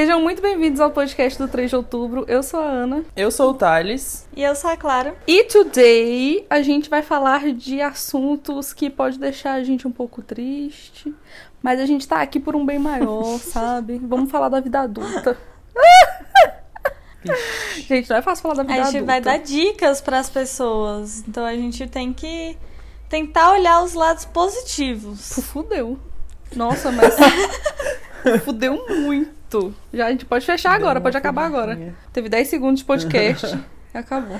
Sejam muito bem-vindos ao podcast do 3 de outubro. Eu sou a Ana. Eu sou o Thales. E eu sou a Clara. E today a gente vai falar de assuntos que pode deixar a gente um pouco triste, mas a gente tá aqui por um bem maior, sabe? Vamos falar da vida adulta. gente, não é fácil falar da vida A adulta. gente vai dar dicas para as pessoas. Então a gente tem que tentar olhar os lados positivos. Fu- Fudeu. Nossa, mas. Fudeu muito. Já a gente pode fechar agora, Deu pode uma acabar agora. Teve 10 segundos de podcast acabou.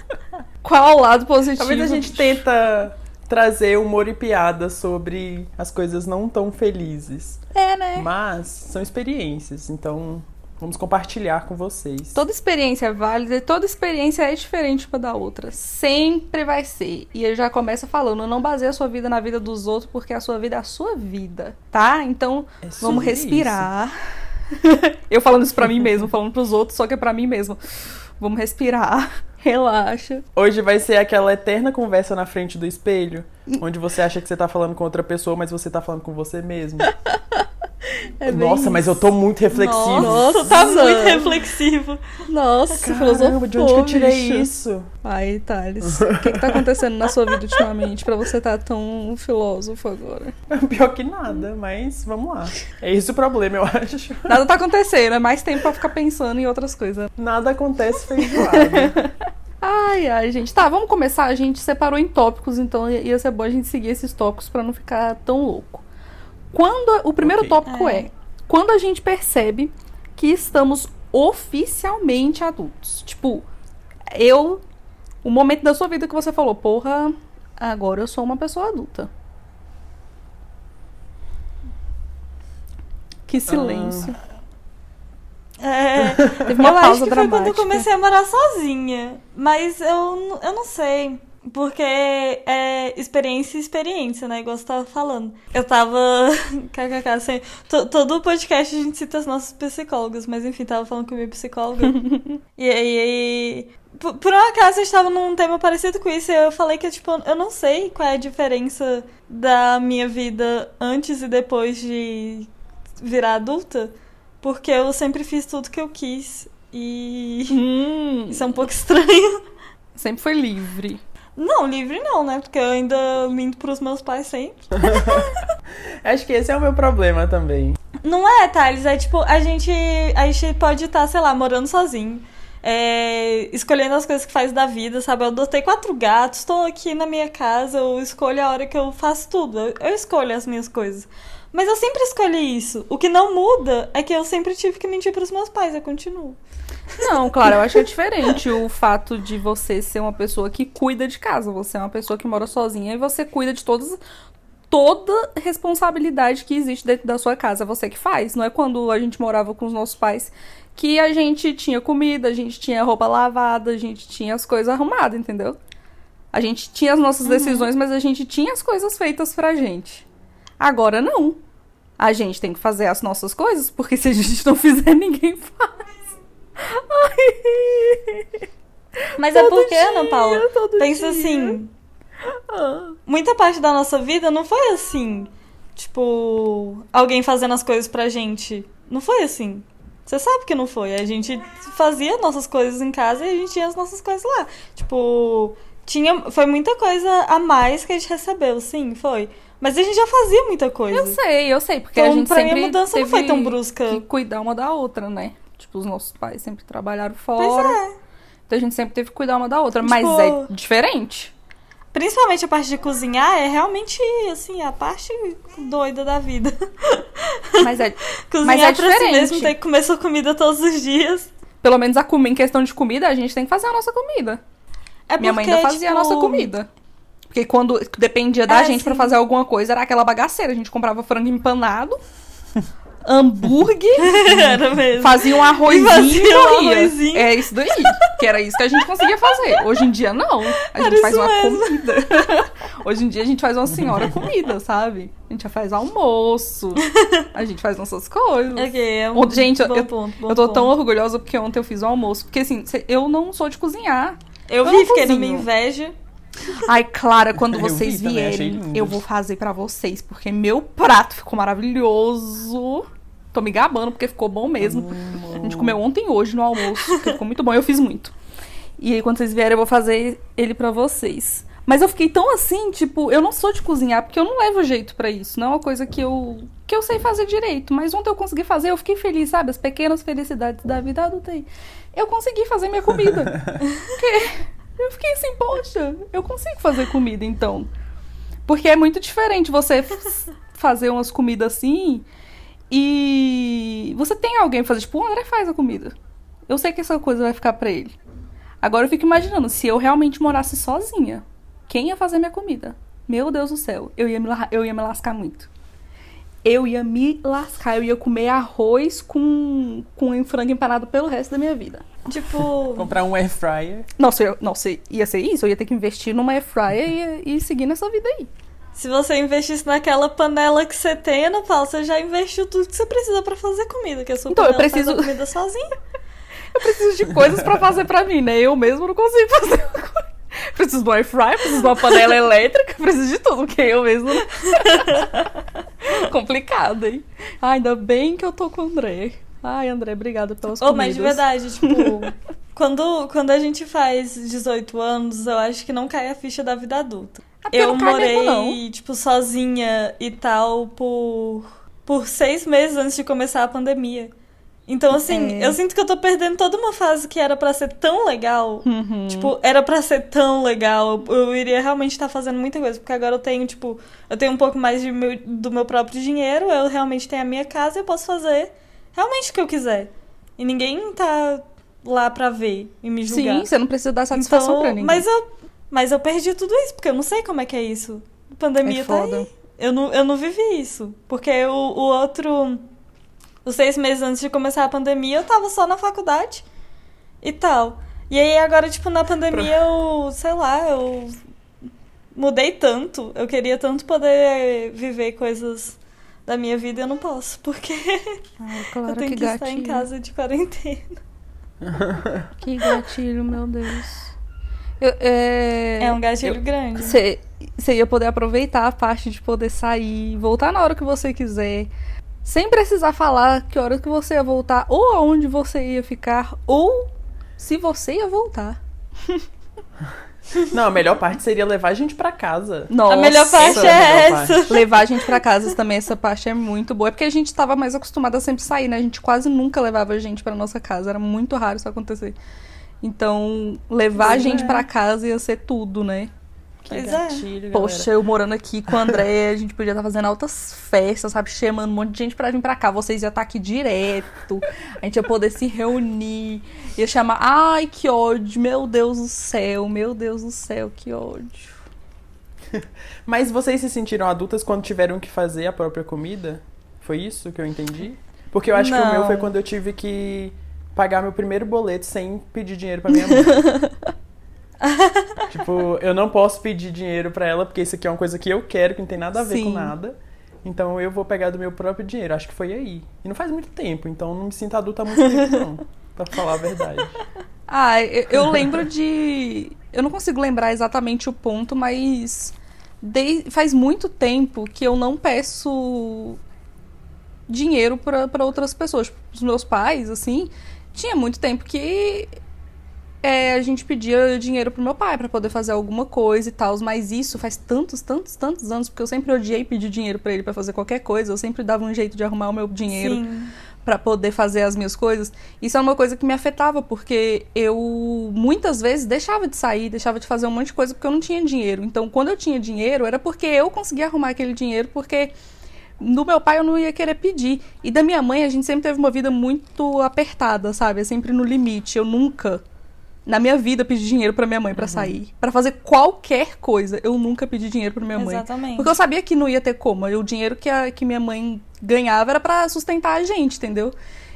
Qual o lado positivo? Talvez a gente tenta trazer humor e piada sobre as coisas não tão felizes. É, né? Mas são experiências, então vamos compartilhar com vocês. Toda experiência é válida e toda experiência é diferente uma da outra. Sempre vai ser. E ele já começa falando: não baseie a sua vida na vida dos outros, porque a sua vida é a sua vida, tá? Então É vamos respirar. Eu falando isso pra mim mesmo, falando pros outros, só que é pra mim mesmo. Vamos respirar, relaxa. Hoje vai ser aquela eterna conversa na frente do espelho, onde você acha que você tá falando com outra pessoa, mas você tá falando com você mesmo. É Nossa, mas eu tô muito reflexivo. Nossa, tá muito reflexivo. Nossa, Caramba, filosofou, de onde que eu tirei bicho. isso? Ai, Thales, o que, que tá acontecendo na sua vida ultimamente pra você tá tão filósofo agora? Pior que nada, mas vamos lá. É esse o problema, eu acho. Nada tá acontecendo, é mais tempo pra ficar pensando em outras coisas. Nada acontece feijoada. Ai, ai, gente. Tá, vamos começar. A gente separou em tópicos, então ia ser bom a gente seguir esses tópicos pra não ficar tão louco. Quando o primeiro Ok. tópico É. é quando a gente percebe que estamos oficialmente adultos. Tipo, eu o momento da sua vida que você falou, porra, agora eu sou uma pessoa adulta. Que silêncio. É, Teve uma eu pausa acho que foi dramática. quando eu comecei a morar sozinha. Mas eu, eu não sei. Porque é experiência e experiência, né? Igual você tava falando. Eu tava. KKK, assim. to- Todo podcast a gente cita as nossas psicólogas, mas enfim, tava falando com a minha psicóloga. e aí. aí por, por um acaso eu estava num tema parecido com isso e eu falei que, tipo, eu não sei qual é a diferença da minha vida antes e depois de virar adulta. Porque eu sempre fiz tudo que eu quis. E. Hum, Isso é um pouco estranho. sempre foi livre. Não, livre não, né? Porque eu ainda minto pros meus pais sempre. Acho que esse é o meu problema também. Não é, Thales? É tipo, a gente, a gente pode estar, sei lá, morando sozinho. é, escolhendo as coisas que faz da vida, sabe? Eu adotei quatro gatos, estou aqui na minha casa, eu escolho a hora que eu faço tudo. Eu, eu escolho as minhas coisas. Mas eu sempre escolhi isso. O que não muda é que eu sempre tive que mentir pros meus pais, eu continuo. Não, claro, eu acho que é diferente o fato de você ser uma pessoa que cuida de casa. Você é uma pessoa que mora sozinha e você cuida de todas toda responsabilidade que existe dentro da sua casa, é você que faz. Não é quando a gente morava com os nossos pais que a gente tinha comida, a gente tinha roupa lavada, a gente tinha as coisas arrumadas, entendeu? A gente tinha as nossas decisões, mas a gente tinha as coisas feitas pra gente. Agora não. A gente tem que fazer as nossas coisas, porque se a gente não fizer, ninguém faz. Ai. Mas é Todo porque, dia, Ana Paula, pensa dia. assim, Ah. muita parte da nossa vida não foi assim. Tipo, alguém fazendo as coisas pra gente. Não foi assim. Você sabe que não foi. A gente fazia nossas coisas em casa e a gente tinha as nossas coisas lá. Tipo, tinha, foi muita coisa a mais que a gente recebeu, sim, foi. Mas a gente já fazia muita coisa. Eu sei, eu sei, porque Então, a gente pra mim, a sempre mudança não teve foi tão brusca. que cuidar uma da outra, né? Tipo, os nossos pais sempre trabalharam Pois fora. é. Então a gente sempre teve que cuidar uma da outra. Tipo- Mas é diferente. Principalmente a parte de cozinhar é realmente, assim, a parte doida da vida. Mas é. Cozinhar Mas é pra si diferente. mesmo, ter que comer sua comida todos os dias. Pelo menos a comida, em questão de comida, a gente tem que fazer a nossa comida. É Minha mãe porque, ainda fazia tipo, a nossa comida. Porque quando dependia da É, gente pra sim. fazer alguma coisa, era aquela bagaceira. A gente comprava frango empanado, hambúrguer, Era mesmo. fazia um arrozinho fazia e um arrozinho. É isso daí. Que era isso que a gente conseguia fazer. Hoje em dia, não. A gente Era faz uma mesmo. comida. Hoje em dia, a gente faz uma senhora comida, sabe? A gente já faz almoço. A gente faz nossas coisas. É um gente, bom eu- ponto, bom Eu tô ponto. tão orgulhosa porque ontem eu fiz o almoço. Porque assim, eu não sou de cozinhar. Eu eu vi, fiquei minha inveja. Ai, Clara, quando Eu vocês achei vierem, eu vou fazer pra vocês, porque meu prato ficou maravilhoso. Tô me gabando porque ficou bom mesmo. A gente comeu ontem e hoje no almoço, ficou muito bom. Eu fiz muito. E aí, quando vocês vierem, eu vou fazer ele pra vocês. Mas eu fiquei tão assim, tipo, eu não sou de cozinhar, porque eu não levo jeito pra isso. Não é uma coisa que eu, que eu sei fazer direito. Mas ontem eu consegui fazer, eu fiquei feliz, sabe? As pequenas felicidades da vida adulta aí. Eu consegui fazer minha comida. porque eu fiquei assim, poxa, eu consigo fazer comida então. Porque é muito diferente você fazer umas comidas assim e você tem alguém fazer, tipo, o André faz a comida. Eu sei que essa coisa vai ficar pra ele. Agora eu fico imaginando, se eu realmente morasse sozinha, quem ia fazer minha comida? Meu Deus do céu, eu ia me, eu ia me lascar muito. Eu ia me lascar, eu ia comer arroz com, com frango empanado pelo resto da minha vida. Tipo, Comprar um air fryer. Nossa, eu, nossa, ia ser isso? Eu ia ter que investir numa air fryer e, e seguir nessa vida aí. se você investisse naquela panela que você tem, Ana Paula, você já investiu tudo que você precisa pra fazer comida, que a sua Então, eu panela faz preciso- a comida sozinha. Eu preciso de coisas pra fazer pra mim, né? Eu mesmo não consigo fazer. Preciso de um air fryer, preciso de uma panela elétrica, preciso de tudo, porque eu mesmo não... Complicado, hein? Ai, ainda bem que eu tô com o André. Ai, André, obrigada pelas Ô, comidas. mas de verdade, tipo, quando, quando a gente faz 18 anos, eu acho que não cai a ficha da vida adulta. Ah, Eu morei, mesmo, tipo, sozinha e tal por, por seis meses antes de começar a pandemia. Então, assim, É. eu sinto que eu tô perdendo toda uma fase que era pra ser tão legal. Uhum. Tipo, era pra ser tão legal. Eu, iria realmente estar fazendo muita coisa. Porque agora eu tenho, tipo, eu tenho um pouco mais de meu- do meu próprio dinheiro. Eu realmente tenho a minha casa e eu posso fazer realmente o que eu quiser. E ninguém tá lá pra ver e me julgar. Sim, você não precisa dar satisfação Então, pra ninguém. Mas eu, mas eu perdi tudo isso, porque eu não sei como é que é isso. A pandemia é tá aí. Eu não, eu não vivi isso. Porque o, o outro. Os seis meses antes de começar a pandemia, eu tava só na faculdade e tal. E aí agora, tipo, na pandemia eu, sei lá, eu mudei tanto. Eu queria tanto poder viver coisas da minha vida e eu não posso, porque Ai, eu claro, tenho que que, estar em casa de quarentena. Que gatilho, meu Deus. Eu, é... É um gatilho eu- grande. Você ia poder aproveitar a parte de poder sair, voltar na hora que você quiser, sem precisar falar que hora que você ia voltar, ou aonde você ia ficar, ou se você ia voltar. Não, a melhor parte seria levar a gente pra casa. Nossa, a melhor parte é, é a melhor essa. parte. Levar a gente pra casa também, essa parte é muito boa. É porque a gente tava mais acostumada a sempre sair, né? A gente quase nunca levava a gente pra nossa casa. Era muito raro isso acontecer. Então, levar a gente é. pra casa ia ser tudo, né? Que Pois é. gatilho, Poxa, galera. eu morando aqui com o André, a gente podia estar fazendo altas festas, sabe? Chamando um monte de gente pra vir pra cá. Vocês iam estar aqui direto. A gente ia poder se reunir. Ia chamar. Ai, que ódio. Meu Deus do céu. Meu Deus do céu, que ódio. Mas vocês se sentiram adultas quando tiveram que fazer a própria comida? Foi isso que eu entendi? Porque eu acho que o meu Não. foi quando eu tive que pagar meu primeiro boleto sem pedir dinheiro pra minha mãe. tipo, eu não posso pedir dinheiro pra ela porque isso aqui é uma coisa que eu quero, que não tem nada a ver com Sim. nada. Então eu vou pegar do meu próprio dinheiro. Acho que foi aí. E não faz muito tempo, então não me sinto adulta há muito tempo, não. Pra falar a verdade. Ah, eu, eu lembro de. Eu não consigo lembrar exatamente o ponto, mas. dei- faz muito tempo que eu não peço dinheiro pra outras pessoas. Tipo, Os meus pais, assim. Tinha muito tempo que é, a gente pedia dinheiro pro meu pai pra poder fazer alguma coisa e tal, mas isso faz tantos, tantos, tantos anos, porque eu sempre odiei pedir dinheiro pra ele pra fazer qualquer coisa, eu sempre dava um jeito de arrumar o meu dinheiro. Pra poder fazer as minhas coisas. Isso é uma coisa que me afetava, porque eu muitas vezes deixava de sair, deixava de fazer um monte de coisa porque eu não tinha dinheiro. Então, quando eu tinha dinheiro, era porque eu conseguia arrumar aquele dinheiro, porque do meu pai eu não ia querer pedir. E da minha mãe, a gente sempre teve uma vida muito apertada, sabe? É sempre no limite. Eu nunca na minha vida pedi dinheiro pra minha mãe pra sair, Pra fazer qualquer coisa. Eu nunca pedi dinheiro pra minha mãe. Exatamente. Porque eu sabia que não ia ter como. O dinheiro que, a, que minha mãe ganhava era pra sustentar a gente, entendeu?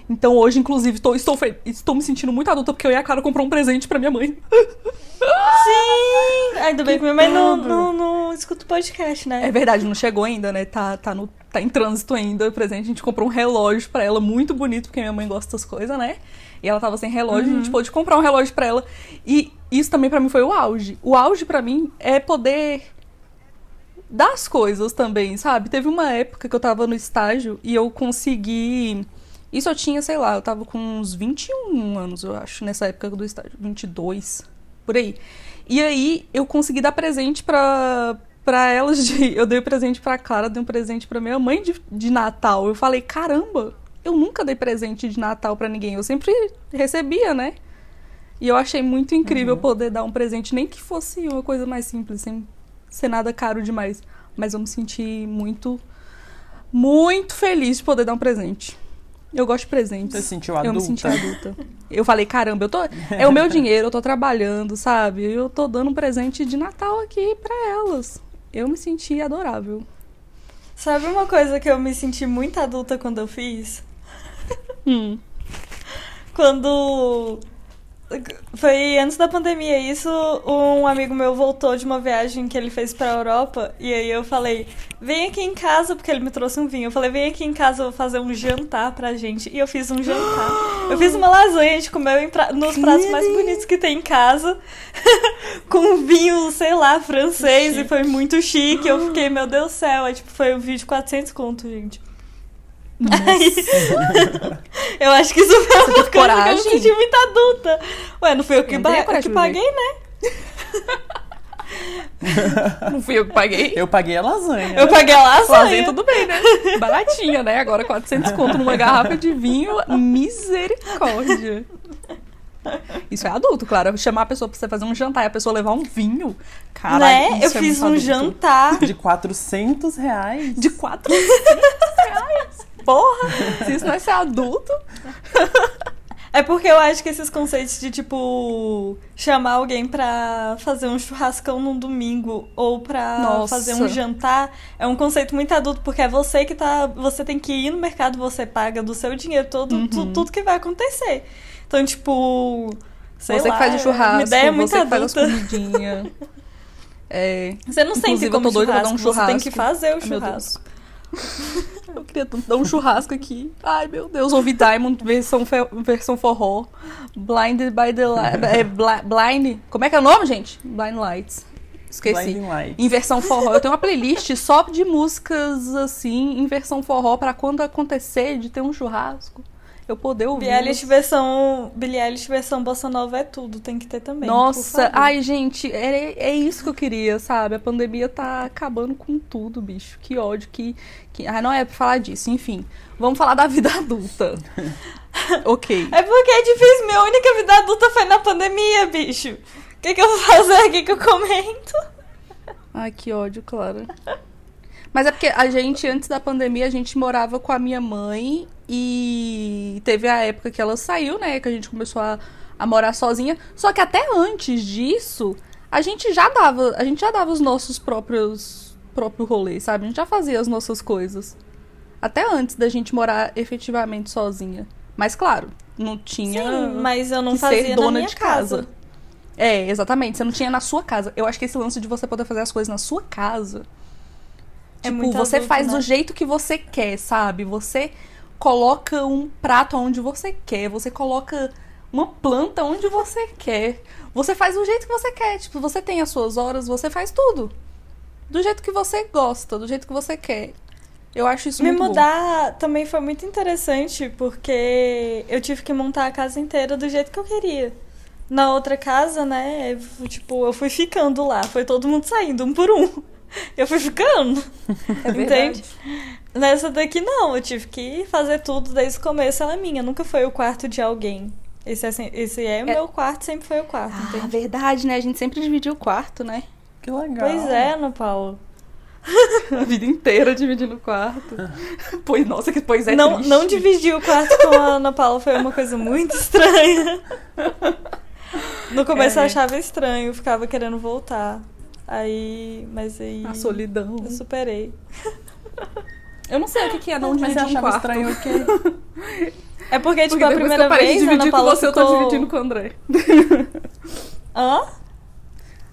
Então hoje, inclusive, tô- estou, estou me sentindo muito adulta porque eu e a Clara comprou um presente pra minha mãe. Sim! Ainda bem que minha mãe não, não, não escuta o podcast, né? É verdade, não chegou ainda, né? Tá, tá, no, tá em trânsito ainda o presente. A gente comprou um relógio pra ela, muito bonito, porque minha mãe gosta das coisas, né? E ela tava sem relógio, a gente pôde comprar um relógio pra ela. E isso também pra mim foi o auge. O auge pra mim é poder das coisas também, sabe? Teve uma época que eu tava no estágio e eu consegui. Isso eu tinha, sei lá, eu tava com uns 21 anos, eu acho, nessa época do estágio. 22, por aí. E aí eu consegui dar presente pra, pra elas de. Eu dei um presente pra Clara, dei um presente pra minha mãe de, de Natal. Eu falei, caramba, eu nunca dei presente de Natal pra ninguém. Eu sempre recebia, né? E eu achei muito incrível Uhum. poder dar um presente, nem que fosse uma coisa mais simples, sem ser nada caro demais. Mas eu me senti muito, muito feliz de poder dar um presente. Eu gosto de presentes. Você se sentiu Eu adulta? me senti adulta. Eu falei, caramba, eu tô. É o meu dinheiro, eu tô trabalhando, sabe? Eu tô dando um presente de Natal aqui pra elas. Eu me senti adorável. Sabe uma coisa que eu me senti muito adulta quando eu fiz? Hum. Quando. Foi antes da pandemia, isso. Um amigo meu voltou de uma viagem que ele fez pra Europa. E aí eu falei: vem aqui em casa, porque ele me trouxe um vinho. Eu falei: vem aqui em casa, eu vou fazer um jantar pra gente. E eu fiz um jantar. Eu fiz uma lasanha, a gente comeu pra- nos pratos mais bonitos que tem em casa. com vinho, sei lá, francês. E foi muito chique. Eu fiquei: meu Deus do céu. Aí, tipo, foi um vídeo de 400 conto, gente. Eu acho que isso foi uma coisa que eu me senti muito adulta. Ué, não fui eu que, Eu ba- que paguei, né? Não fui eu que paguei. Eu paguei a lasanha. Eu paguei a Lasanha, lasanha. tudo bem, né? Baratinha, né? Agora 400 conto numa garrafa de vinho, misericórdia. Isso é adulto, claro. Chamar a pessoa pra você fazer um jantar e a pessoa levar um vinho. Caralho, né? Eu é fiz muito um adulto. jantar. De 400 reais. De 400 reais. Isso não é ser adulto. É porque eu acho que esses conceitos de, tipo, chamar alguém pra fazer um churrascão num domingo ou pra Nossa. fazer um jantar é um conceito muito adulto, porque é você que tá. Você tem que ir no mercado, você paga do seu dinheiro todo, Uhum. tu- tudo que vai acontecer. Então, tipo. Sei você lá, que faz o churrasco, ideia muito você que faz as adulta. comidinhas. É. Você não sente Inclusive, eu como tô doida pra dar um churrasco, você tem que fazer o churrasco. Eu queria tanto dar um churrasco aqui. Ai, meu Deus. Ouvi Diamond, versão, versão forró. Blinded by the light. É, bli- blind. Como é que é o nome, gente? Blind Lights. Esqueci. Blinding Lights. Em versão forró. Eu tenho uma playlist só de músicas assim, em versão forró, pra quando acontecer de ter um churrasco, eu poder ouvir. Billie Eilish versão, Billie Eilish versão Bossa Nova é tudo, tem que ter também. Nossa, ai, gente, é, é isso que eu queria, sabe? A pandemia tá acabando com tudo, bicho. Que ódio, que. que... Ah, não é pra falar disso, enfim. Vamos falar da vida adulta. ok. É porque é difícil, minha única vida adulta foi na pandemia, bicho. O que, que eu vou fazer aqui que eu comento? Ai, que ódio, Clara. Mas é porque a gente, antes da pandemia, a gente morava com a minha mãe e teve a época que ela saiu, né? Que a gente começou a, a morar sozinha. Só que até antes disso, a gente já dava, a gente já dava os nossos próprios próprio rolê, sabe? A gente já fazia as nossas coisas. Até antes da gente morar efetivamente sozinha. Mas claro, não tinha Sim, mas eu não fazia ser na dona minha de casa. casa. É, exatamente. Você não tinha na sua casa. Eu acho que esse lance de você poder fazer as coisas na sua casa. É tipo, você adulto, faz né? do jeito que você quer, sabe? Você coloca um prato onde você quer. Você coloca uma planta onde você quer. Você faz do jeito que você quer. Tipo, você tem as suas horas, você faz tudo. Do jeito que você gosta, do jeito que você quer. Eu acho isso Me muito bom. mudar também foi muito interessante, porque eu tive que montar a casa inteira do jeito que eu queria. Na outra casa, né, eu, tipo, eu fui ficando lá, foi todo mundo saindo, um por um. Eu fui ficando, É verdade. entende? Nessa daqui não, eu tive que fazer tudo desde o começo, ela é minha, nunca foi o quarto de alguém. Esse é, esse é o meu quarto, sempre foi o quarto, Ah, entende? verdade, né? A gente sempre dividiu o quarto, né? Que legal. Pois é, Ana Paula. A vida inteira dividindo o quarto. pois, nossa, que pois é não, triste. não dividir o quarto com a Ana Paula foi uma coisa muito estranha. No começo É. eu achava estranho, ficava querendo voltar. Aí. Mas aí. A solidão. Eu superei. Eu não sei o que que é não Mas dividir um quarto. estranho o quê? É porque, tipo, Porque a depois que primeira eu parei vez de dividir com você, eu ficou... tô dividindo com o André. Hã?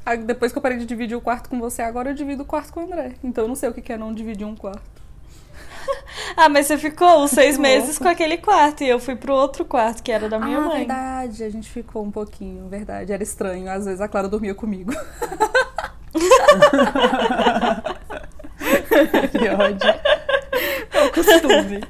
Ah, Depois que eu parei de dividir o quarto com você, agora eu divido o quarto com o André. Então eu não sei o que que é não dividir um quarto. Ah, mas você ficou os seis meses com aquele quarto e eu fui pro outro quarto, que era da minha ah, mãe. verdade. A gente ficou um pouquinho, verdade. Era estranho. Às vezes a Clara dormia comigo. que ódio. É o costume.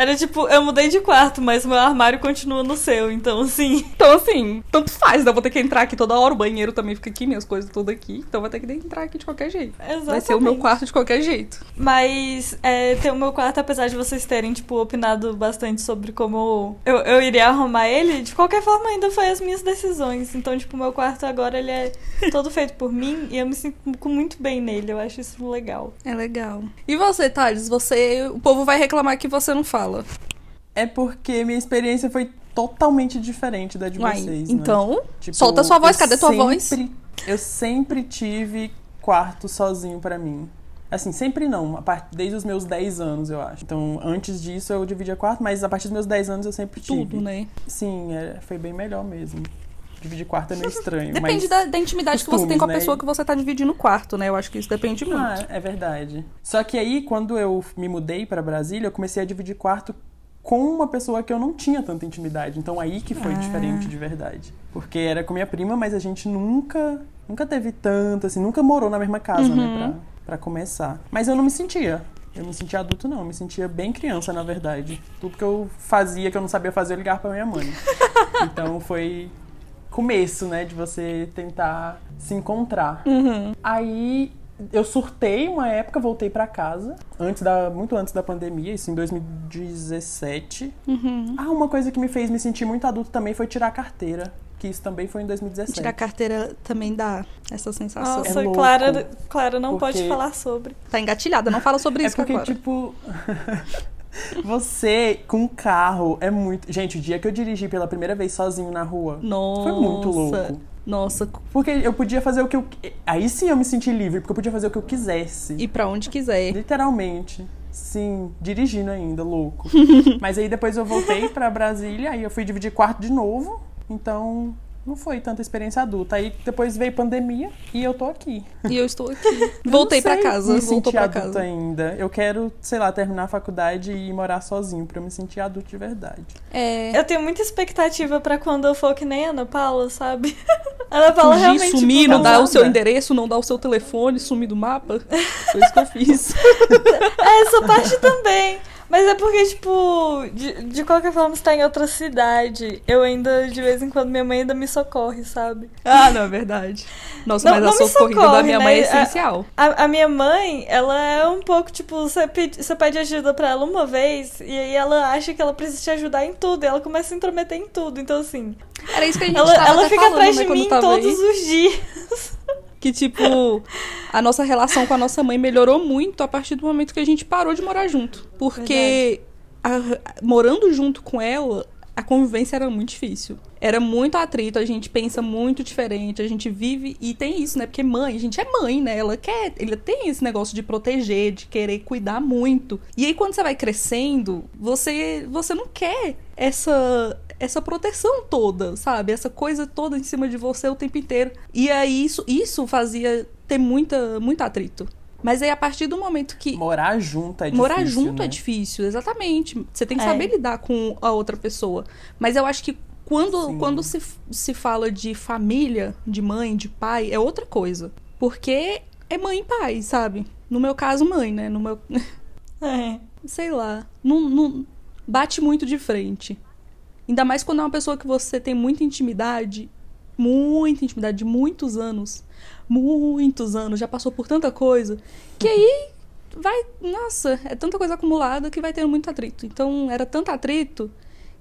Era tipo, eu mudei de quarto, mas meu armário continua no seu, então assim. Então, assim, tanto faz, né? Eu vou ter que entrar aqui toda hora, o banheiro também fica aqui, minhas coisas todas aqui. Então, vou ter que entrar aqui de qualquer jeito. Exatamente. Vai ser o meu quarto de qualquer jeito. Mas é, ter o meu quarto, apesar de vocês terem, tipo, opinado bastante sobre como eu, eu iria arrumar ele, de qualquer forma ainda foi as minhas decisões. Então, tipo, o meu quarto agora ele é todo feito por mim e eu me sinto muito bem nele. Eu acho isso legal. É legal. E você, Thales? Você. O povo vai reclamar que você não fala. É porque minha experiência foi totalmente diferente da de Uai, vocês. né? então, Tipo, solta sua voz. Cadê tua voz? sempre- Eu sempre tive quarto sozinho pra mim. Assim, sempre não, a part- desde os meus 10 anos, eu acho. Então, antes disso eu dividia quarto, mas a partir dos meus 10 anos eu sempre tive. Tudo, né? Sim, é, foi bem melhor mesmo. Dividir quarto é meio estranho. Depende mas... da, da intimidade que você tem com a costumes, né? pessoa que você tá dividindo o quarto, né? Eu acho que isso depende muito. Ah, é verdade. Só que aí, quando eu me mudei pra Brasília, eu comecei a dividir quarto com uma pessoa que eu não tinha tanta intimidade. Então aí que foi Ah. diferente de verdade. Porque era com minha prima, mas a gente nunca, nunca teve tanto, assim, nunca morou na mesma casa, Uhum. né, pra, pra começar. Mas eu não me sentia. Eu me sentia adulto, não. Eu me sentia bem criança, na verdade. Tudo que eu fazia, que eu não sabia fazer, eu ligava pra minha mãe. Então foi começo, né, de você tentar se encontrar. Uhum. Aí eu surtei uma época, voltei pra casa, antes da, muito antes da pandemia, isso em 2017. Uhum. Ah, uma coisa que me fez me sentir muito adulto também foi tirar a carteira, que isso também foi em 2017. Tirar a carteira também dá essa sensação. Nossa, É louco. Clara, Clara não Porque- pode falar sobre. Tá engatilhada, não fala sobre É isso porque, agora. tipo. Você com carro é muito. Gente, o dia que eu dirigi pela primeira vez sozinho na rua Nossa. foi muito louco. Nossa, Porque eu podia fazer o que eu. Aí sim eu me senti livre, porque eu podia fazer o que eu quisesse. ir pra onde quiser. Literalmente. Sim, dirigindo ainda, louco. Mas aí depois eu voltei pra Brasília, aí eu fui dividir quarto de novo. Então, não foi tanta experiência adulta. Aí depois veio pandemia e eu tô aqui. E eu estou aqui. Voltei pra casa, me voltou adulto casa. ainda. Eu quero, sei lá, terminar a faculdade e morar sozinho pra eu me sentir adulto de verdade. É. Eu tenho muita expectativa pra quando eu for que nem a Ana Paula, sabe? A Ana Paula Fugir, realmente. sumir, não dar nada. o seu endereço, não dar o seu telefone, sumir do mapa. Foi isso que eu fiz. É, essa parte também. Mas é porque, tipo, de, de qualquer forma, você tá em outra cidade. Eu ainda, de vez em quando, minha mãe ainda me socorre, sabe? Ah, não, é verdade. Nossa, Não- mas não a socorrida da minha né? mãe é A- essencial. A, a minha mãe, ela é um pouco, tipo, você pede, você pede ajuda pra ela uma vez, e aí ela acha que ela precisa te ajudar em tudo, e ela começa a intrometer em tudo. Então, assim, Era isso que a gente ela, ela fica falando, atrás né, de mim todos aí. os dias. Que, tipo, a nossa relação com a nossa mãe melhorou muito a partir do momento que a gente parou de morar junto. Porque a- morando junto com ela, a convivência era muito difícil. Era muito atrito, a gente pensa muito diferente, a gente vive. E tem isso, né? Porque mãe, a gente é mãe, né? Ela quer. Ela tem esse negócio de proteger, de querer cuidar muito. E aí, quando você vai crescendo, você, você não quer essa. Essa proteção toda, sabe? Essa coisa toda em cima de você o tempo inteiro. E aí, isso, isso fazia ter muita, muito atrito. Mas aí, a partir do momento que. Morar junto é difícil. Morar junto né? é difícil, exatamente. Você tem que É. saber lidar com a outra pessoa. Mas eu acho que quando, Sim. quando se, se fala de família, de mãe, de pai, é outra coisa. Porque é mãe e pai, sabe? No meu caso, mãe, né? No meu. É. Sei lá. Não, não- bate muito de frente. Ainda mais quando é uma pessoa que você tem muita intimidade. Muita intimidade, de muitos anos. Muitos anos, já passou por tanta coisa. Que aí vai. Nossa, é tanta coisa acumulada que vai tendo muito atrito. Então era tanto atrito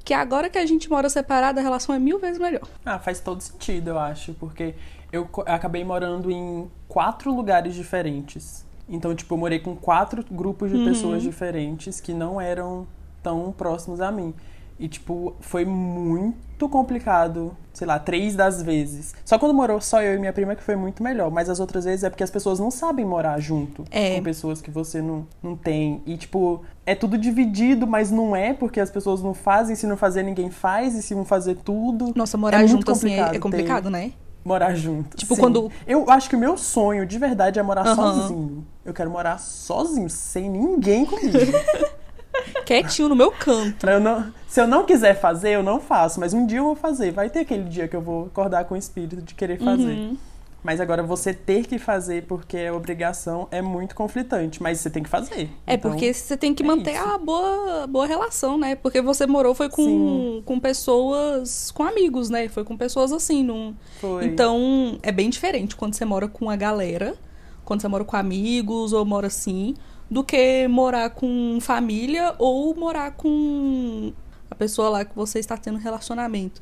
que agora que a gente mora separado, a relação é mil vezes melhor. Ah, faz todo sentido, eu acho, porque eu acabei morando em quatro lugares diferentes. Então, tipo, eu morei com quatro grupos de Uhum. pessoas diferentes que não eram tão próximos a mim. E, tipo, foi muito complicado, sei lá, três das vezes. Só quando morou só eu e minha prima que foi muito melhor. Mas as outras vezes é porque as pessoas não sabem morar junto É. com pessoas que você não, não tem. E, tipo, é tudo dividido, mas não é porque as pessoas não fazem. Se não fazer, ninguém faz. E se um fazer tudo. Nossa, morar É junto assim é, é complicado complicado, né? Morar junto. Tipo, sim. quando- Eu acho que o meu sonho, de verdade, é morar Aham. sozinho. Eu quero morar sozinho, sem ninguém comigo. Quietinho no meu canto. Eu não... Se eu não quiser fazer, eu não faço. Mas um dia eu vou fazer. Vai ter aquele dia que eu vou acordar com o espírito de querer fazer. Uhum. Mas agora você ter que fazer porque é obrigação é muito conflitante, mas você tem que fazer. É Então, porque você tem que é manter isso. a boa, boa relação, né? Porque você morou foi com, Sim. com pessoas, com amigos, né? Foi com pessoas assim, não. Foi. Então, é bem diferente quando você mora com a galera, quando você mora com amigos ou mora assim, do que morar com família ou morar com a pessoa lá que você está tendo relacionamento.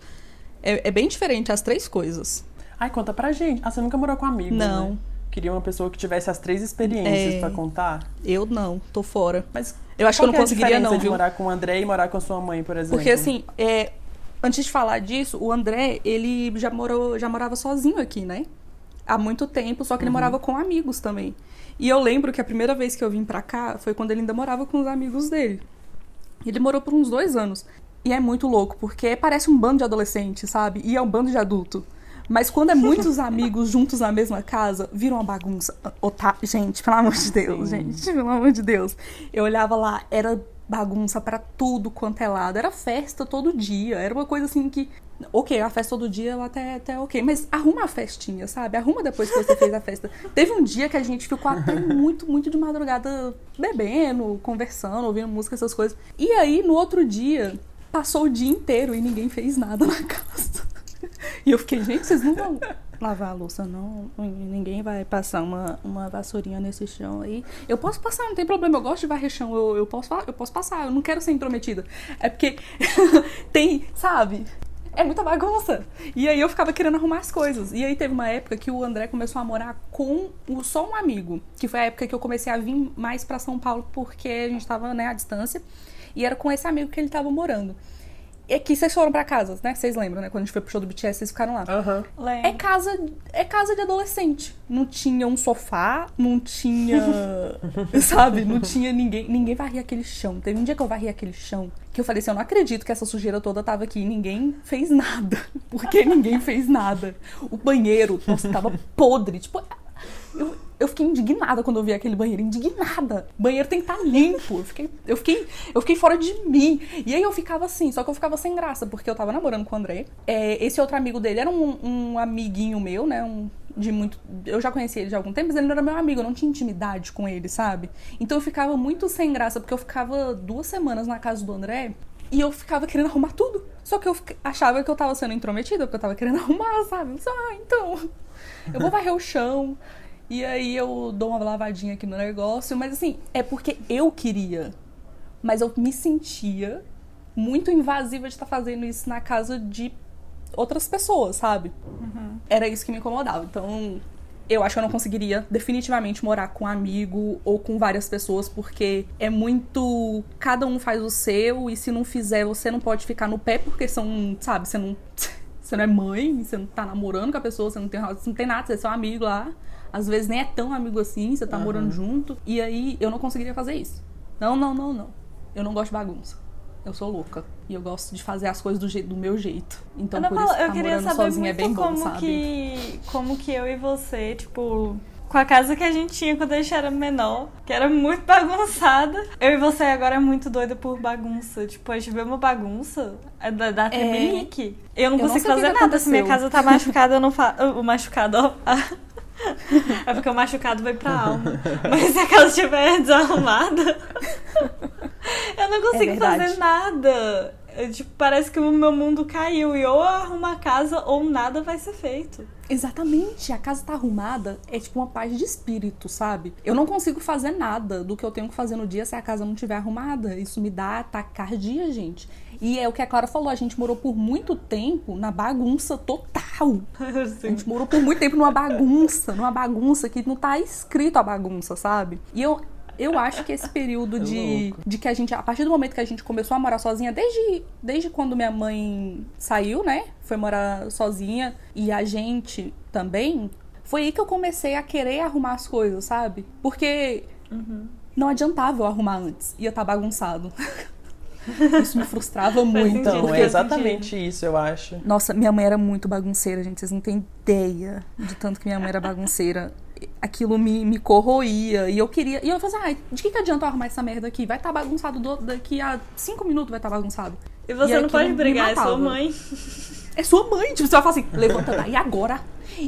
É, é bem diferente as três coisas. Ai, conta pra gente. Ah, você nunca morou com amigo, Não. né? Queria uma pessoa que tivesse as três experiências É. pra contar. Eu não, tô fora. Mas Eu acho que eu não é conseguiria, não, de viu? morar com o André e morar com a sua mãe, por exemplo? Porque assim, é, antes de falar disso, o André, ele já morou, já morava sozinho aqui, né? Há muito tempo, só que Uhum. ele morava com amigos também. E eu lembro que a primeira vez que eu vim pra cá foi quando ele ainda morava com os amigos dele. Ele morou por uns dois anos. E é muito louco, porque parece um bando de adolescente, sabe? E é um bando de adulto. Mas quando é muitos amigos juntos na mesma casa, vira uma bagunça. Ota... Gente, pelo amor de Deus, Sim. gente, pelo amor de Deus. Eu olhava lá, era bagunça pra tudo quanto é lado. Era festa todo dia. Era uma coisa assim que. Ok, a festa todo dia até, até ok. Mas arruma a festinha, sabe? Arruma depois que você fez a festa. Teve um dia que a gente ficou até muito, muito de madrugada bebendo, conversando, ouvindo música, essas coisas. E aí, no outro dia, passou o dia inteiro e ninguém fez nada na casa. E eu fiquei, gente, vocês não vão lavar a louça, não? Ninguém vai passar uma, uma vassourinha nesse chão aí. Eu posso passar, não tem problema, eu gosto de varrer chão, eu, eu, posso, eu posso passar, eu não quero ser intrometida. É porque tem, sabe? É muita bagunça. E aí eu ficava querendo arrumar as coisas. E aí teve uma época que o André começou a morar com o, só um amigo. Que foi a época que eu comecei a vir mais pra São Paulo porque a gente tava, né, à distância. E era com esse amigo que ele tava morando. E aqui vocês foram pra casa, né? Vocês lembram, né? Quando a gente foi pro show do BTS, vocês ficaram lá. Aham. É casa, é casa de adolescente. Não tinha um sofá, não tinha. sabe? Não tinha ninguém. Ninguém varria aquele chão. Teve um dia que eu varri aquele chão que eu falei assim: eu não acredito que essa sujeira toda tava aqui e ninguém fez nada. Porque ninguém fez nada. O banheiro, nossa, tava podre. Tipo, eu, eu fiquei indignada quando eu vi aquele banheiro, indignada. O banheiro tem que estar limpo. Eu fiquei, eu, fiquei, eu fiquei fora de mim. E aí eu ficava assim, só que eu ficava sem graça, porque eu tava namorando com o André. É, esse outro amigo dele era um, um amiguinho meu, né? Um, de muito. Eu já conhecia ele de algum tempo, mas ele não era meu amigo, eu não tinha intimidade com ele, sabe? Então eu ficava muito sem graça, porque eu ficava duas semanas na casa do André e eu ficava querendo arrumar tudo. Só que eu achava que eu tava sendo intrometida, porque eu tava querendo arrumar, sabe? Ah, então. Eu vou varrer o chão. E aí eu dou uma lavadinha aqui no negócio. Mas assim, é porque eu queria. Mas eu me sentia muito invasiva de estar fazendo isso na casa de outras pessoas, sabe? Era isso que me incomodava. Então, eu acho que eu não conseguiria definitivamente morar com um amigo ou com várias pessoas, porque é muito. Cada um faz o seu, e se não fizer, você não pode ficar no pé, porque são, sabe, você não. Você não é mãe, você não tá namorando com a pessoa, você não tem, você não tem nada, você é só um amigo lá. Às vezes nem é tão amigo assim, você tá Aham. morando junto. E aí eu não conseguiria fazer isso. Não, não, não, não. Eu não gosto de bagunça. Eu sou louca. E eu gosto de fazer as coisas do, jeito, do meu jeito. Então, Ana por Paula, isso, eu tá queria morando saber sozinha é bem bom, como sabe? que como que eu e você, tipo, com a casa que a gente tinha quando a gente era menor, que era muito bagunçada. Eu e você agora é muito doida por bagunça. Tipo, a gente vê uma bagunça, é da, da tremelique. Eu não Eu não consigo sei o que fazer nada. Se minha casa tá machucada, eu não faço. O machucado, ó. É porque o machucado vai pra alma. Mas se a casa estiver desarrumada, eu não consigo verdade. fazer nada. É, tipo, parece que o meu mundo caiu e ou eu arrumo a casa ou nada vai ser feito. Exatamente, a casa tá arrumada, é tipo uma paz de espírito, sabe? Eu não consigo fazer nada do que eu tenho que fazer no dia se a casa não estiver arrumada. Isso me dá taquicardia, gente. E é o que a Clara falou, a gente morou por muito tempo na bagunça total. A gente morou por muito tempo numa bagunça, numa bagunça que não tá escrito a bagunça, sabe? E eu, eu acho que esse período de, de que a gente, a partir do momento que a gente começou a morar sozinha, desde, desde quando minha mãe saiu, né? Foi morar sozinha e a gente também, foi aí que eu comecei a querer arrumar as coisas, sabe? Porque não adiantava eu arrumar antes, ia estar bagunçado. Isso me frustrava muito. Então, é exatamente isso, eu acho. Nossa, minha mãe era muito bagunceira, gente. Vocês não têm ideia de tanto que minha mãe era bagunceira. Aquilo me, me corroía. E eu queria. E eu falei assim, ah, de que, que adianta eu arrumar essa merda aqui? Vai estar bagunçado do- daqui a cinco minutos vai estar bagunçado. E você E não pode brigar, é sua mãe. É sua mãe. Tipo, você vai falar assim, levanta daí agora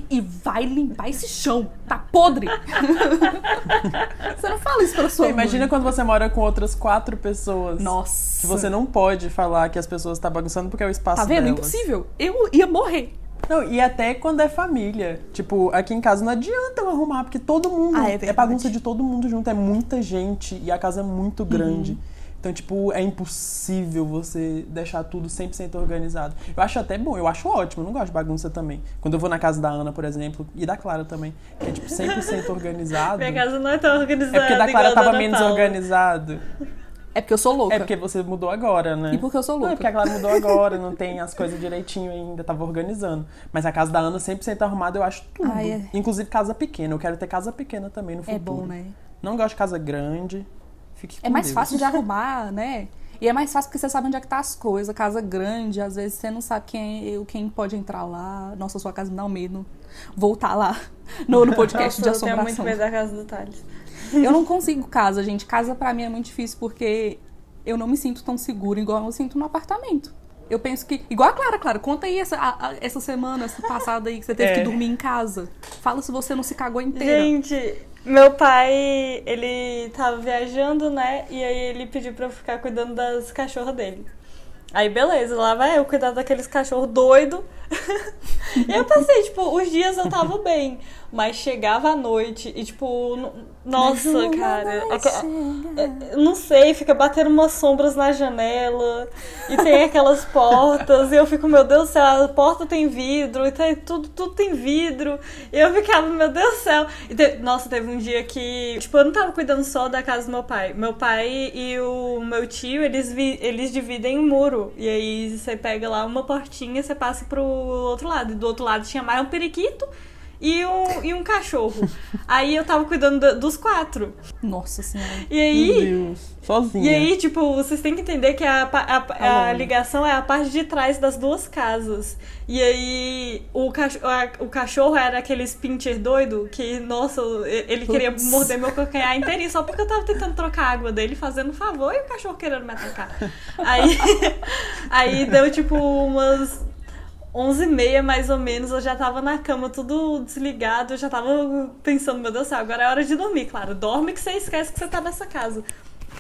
e vai limpar esse chão. Tá podre. você não fala isso pra sua Você imagina mãe. quando você mora com outras quatro pessoas. Nossa. Que você não pode falar que as pessoas estão bagunçando porque é o espaço Tá vendo? delas. Impossível. Eu ia morrer. Não, e até quando é família. Tipo, aqui em casa não adianta eu arrumar, porque todo mundo. Ah, é verdade. bagunça de todo mundo junto, é muita gente e a casa é muito grande. Uhum. Então, tipo, é impossível você deixar tudo 100% organizado. Eu acho até bom, eu acho ótimo, eu não gosto de bagunça também. Quando eu vou na casa da Ana, por exemplo, e da Clara também, que é tipo 100% organizado. Minha casa não é tão organizada. É porque da Clara tava da menos Paula. organizado. É porque eu sou louca. É porque você mudou agora, né? E porque eu sou Não, é louca. porque a Clara mudou agora, não tem as coisas direitinho ainda, tava organizando. Mas a casa da Ana 100% arrumada, eu acho tudo. Ah, é. Inclusive casa pequena, eu quero ter casa pequena também no futuro. É bom, né? Não gosto de casa grande. Fique É mais Deus. fácil de arrumar, né? E é mais fácil porque você sabe onde é que tá as coisas. Casa grande, às vezes você não sabe quem, quem pode entrar lá. Nossa, sua casa me dá um medo. Voltar lá no, no podcast Nossa, de eu tenho muito assombração. medo da casa do Thales. Eu não consigo casa, gente. Casa pra mim é muito difícil porque eu não me sinto tão segura igual eu sinto no apartamento. Eu penso que. Igual a Clara, Clara, conta aí essa, a- a- essa semana, essa passada aí que você teve É. que dormir em casa. Fala se você não se cagou inteira. Gente, meu pai, ele tava viajando, né? E aí ele pediu pra eu ficar cuidando das cachorras dele. Aí beleza, lá vai eu cuidar daqueles cachorros doido. e eu passei, tipo, os dias eu tava bem. Mas chegava à noite e, tipo, nossa, cara. aque- é, Não sei, fica batendo umas sombras na janela. E tem aquelas portas. E eu fico, meu Deus do céu, a porta tem vidro. E tem, tudo, tudo tem vidro. E eu ficava, meu Deus do céu. E te- nossa, teve um dia que. Tipo, eu não tava cuidando só da casa do meu pai. Meu pai e o meu tio, eles, vi- eles dividem um muro. E aí você pega lá uma portinha, você passa pro outro lado. E do outro lado tinha mais um periquito. E um, e um cachorro. Aí eu tava cuidando da- dos quatro. Nossa senhora. E Meu aí, Deus. Sozinha. e aí, tipo, vocês têm que entender que a, a, a Alone. ligação é a parte de trás das duas casas. E aí, o, cach a- o cachorro era aquele pincher doido que, nossa, ele queria Putz. morder meu calcanhar inteirinho só porque eu tava tentando trocar a água dele, fazendo um favor, e o cachorro querendo me atacar. Aí, aí deu, tipo, umas 11 e meia, mais ou menos, eu já tava na cama, tudo desligado, eu já tava pensando, meu Deus do céu, agora é hora de dormir, claro. Dorme que você esquece que você tá nessa casa.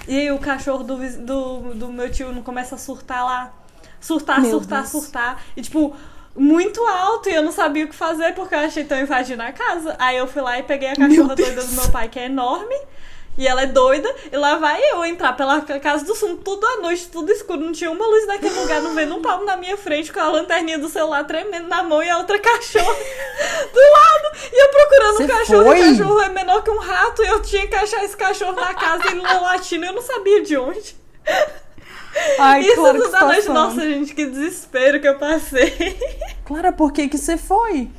E aí o cachorro do, do, do meu tio não começa a surtar lá. Surtar, Meu surtar, Deus. surtar. E tipo, muito alto e eu não sabia o que fazer porque eu achei tão invadindo a casa. Aí eu fui lá e peguei a cachorra doida do meu pai, que é enorme. E ela é doida, e lá vai eu entrar pela ca- casa do sul, tudo à noite, tudo escuro, não tinha uma luz naquele lugar, não vendo um palmo na minha frente com a lanterninha do celular tremendo na mão e a outra cachorra do lado. E eu procurando Você um cachorro, foi? e o cachorro é menor que um rato, e eu tinha que achar esse cachorro na casa e latindo, eu não sabia de onde. Ai, Isso claro que tudo à noite, nossa, gente, que desespero que eu passei. Clara, por que que você foi?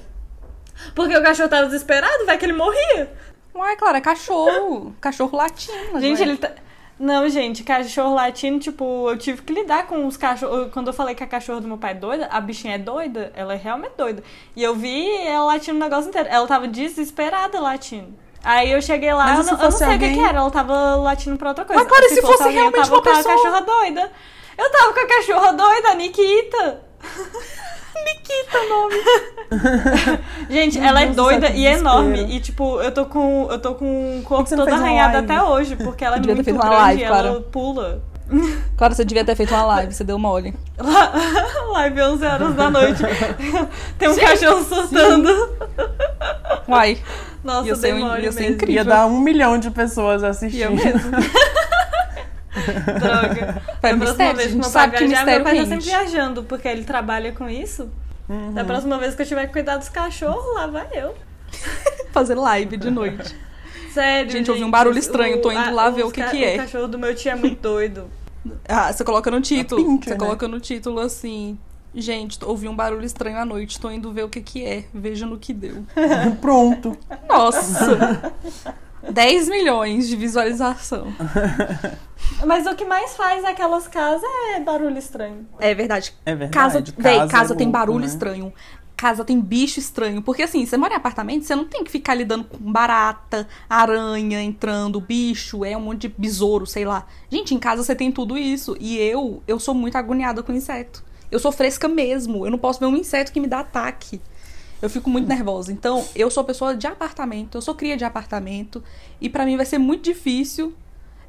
Porque o cachorro tava desesperado, vai que ele morria. Uai, Clara, é cachorro. Cachorro latino. Gente, ué. ele tá. Não, gente, cachorro latino, tipo, eu tive que lidar com os cachorros. Quando eu falei que a cachorra do meu pai é doida, a bichinha é doida, ela é realmente doida. E eu vi ela latindo o negócio inteiro. Ela tava desesperada latindo. Aí eu cheguei lá, eu e se não, eu não fosse sei o que, alguém? que era, ela tava latindo pra outra coisa. Mas, Clara, e se fosse alguém, eu realmente tava uma com a pessoa? cachorra doida. Eu tava com a cachorra doida, a Nikita. Nikita, nome. Gente, Meu ela é Deus céu, doida e é enorme. desespero. E, tipo, eu tô com, eu tô com o corpo todo arranhado até hoje, porque ela é Você devia ter muito feito uma grande live, e ela Clara. pula. Clara, você devia ter feito uma live, você deu mole. Live 11 horas da noite. Tem um cachorro surtando. Uai, Nossa, Ia ser ia ser incrível. Ia dar um milhão de pessoas eu assistindo. mesmo. Droga. Foi Da próxima vez que gente meu sabe pai que viajar, meu pai tá sempre rende. viajando, porque ele trabalha com isso. Uhum. Da próxima vez que eu tiver que cuidar dos cachorros, lá vai eu. Fazer live de noite. Sério. Gente, eu ouvi um barulho estranho, tô indo a- lá ver o que que é. O cachorro do meu tio é muito doido. Ah, você coloca no título. Pinter, você né? coloca no título assim. Gente, ouvi um barulho estranho à noite, tô indo ver o que que é. Veja no que deu. Pronto. Nossa! 10 milhões de visualização. Mas o que mais faz aquelas casas é barulho estranho. É verdade. É verdade. Casa, véi, casa é tem louco, barulho né? estranho. Casa tem bicho estranho. Porque assim, você mora em apartamento, você não tem que ficar lidando com barata, aranha entrando, bicho, é um monte de besouro, sei lá. Gente, em casa você tem tudo isso. E eu, eu sou muito agoniada com inseto. Eu sou fresca mesmo. Eu não posso ver um inseto que me dá ataque. Eu fico muito nervosa. Então, eu sou pessoa de apartamento, eu sou cria de apartamento. E para mim vai ser muito difícil.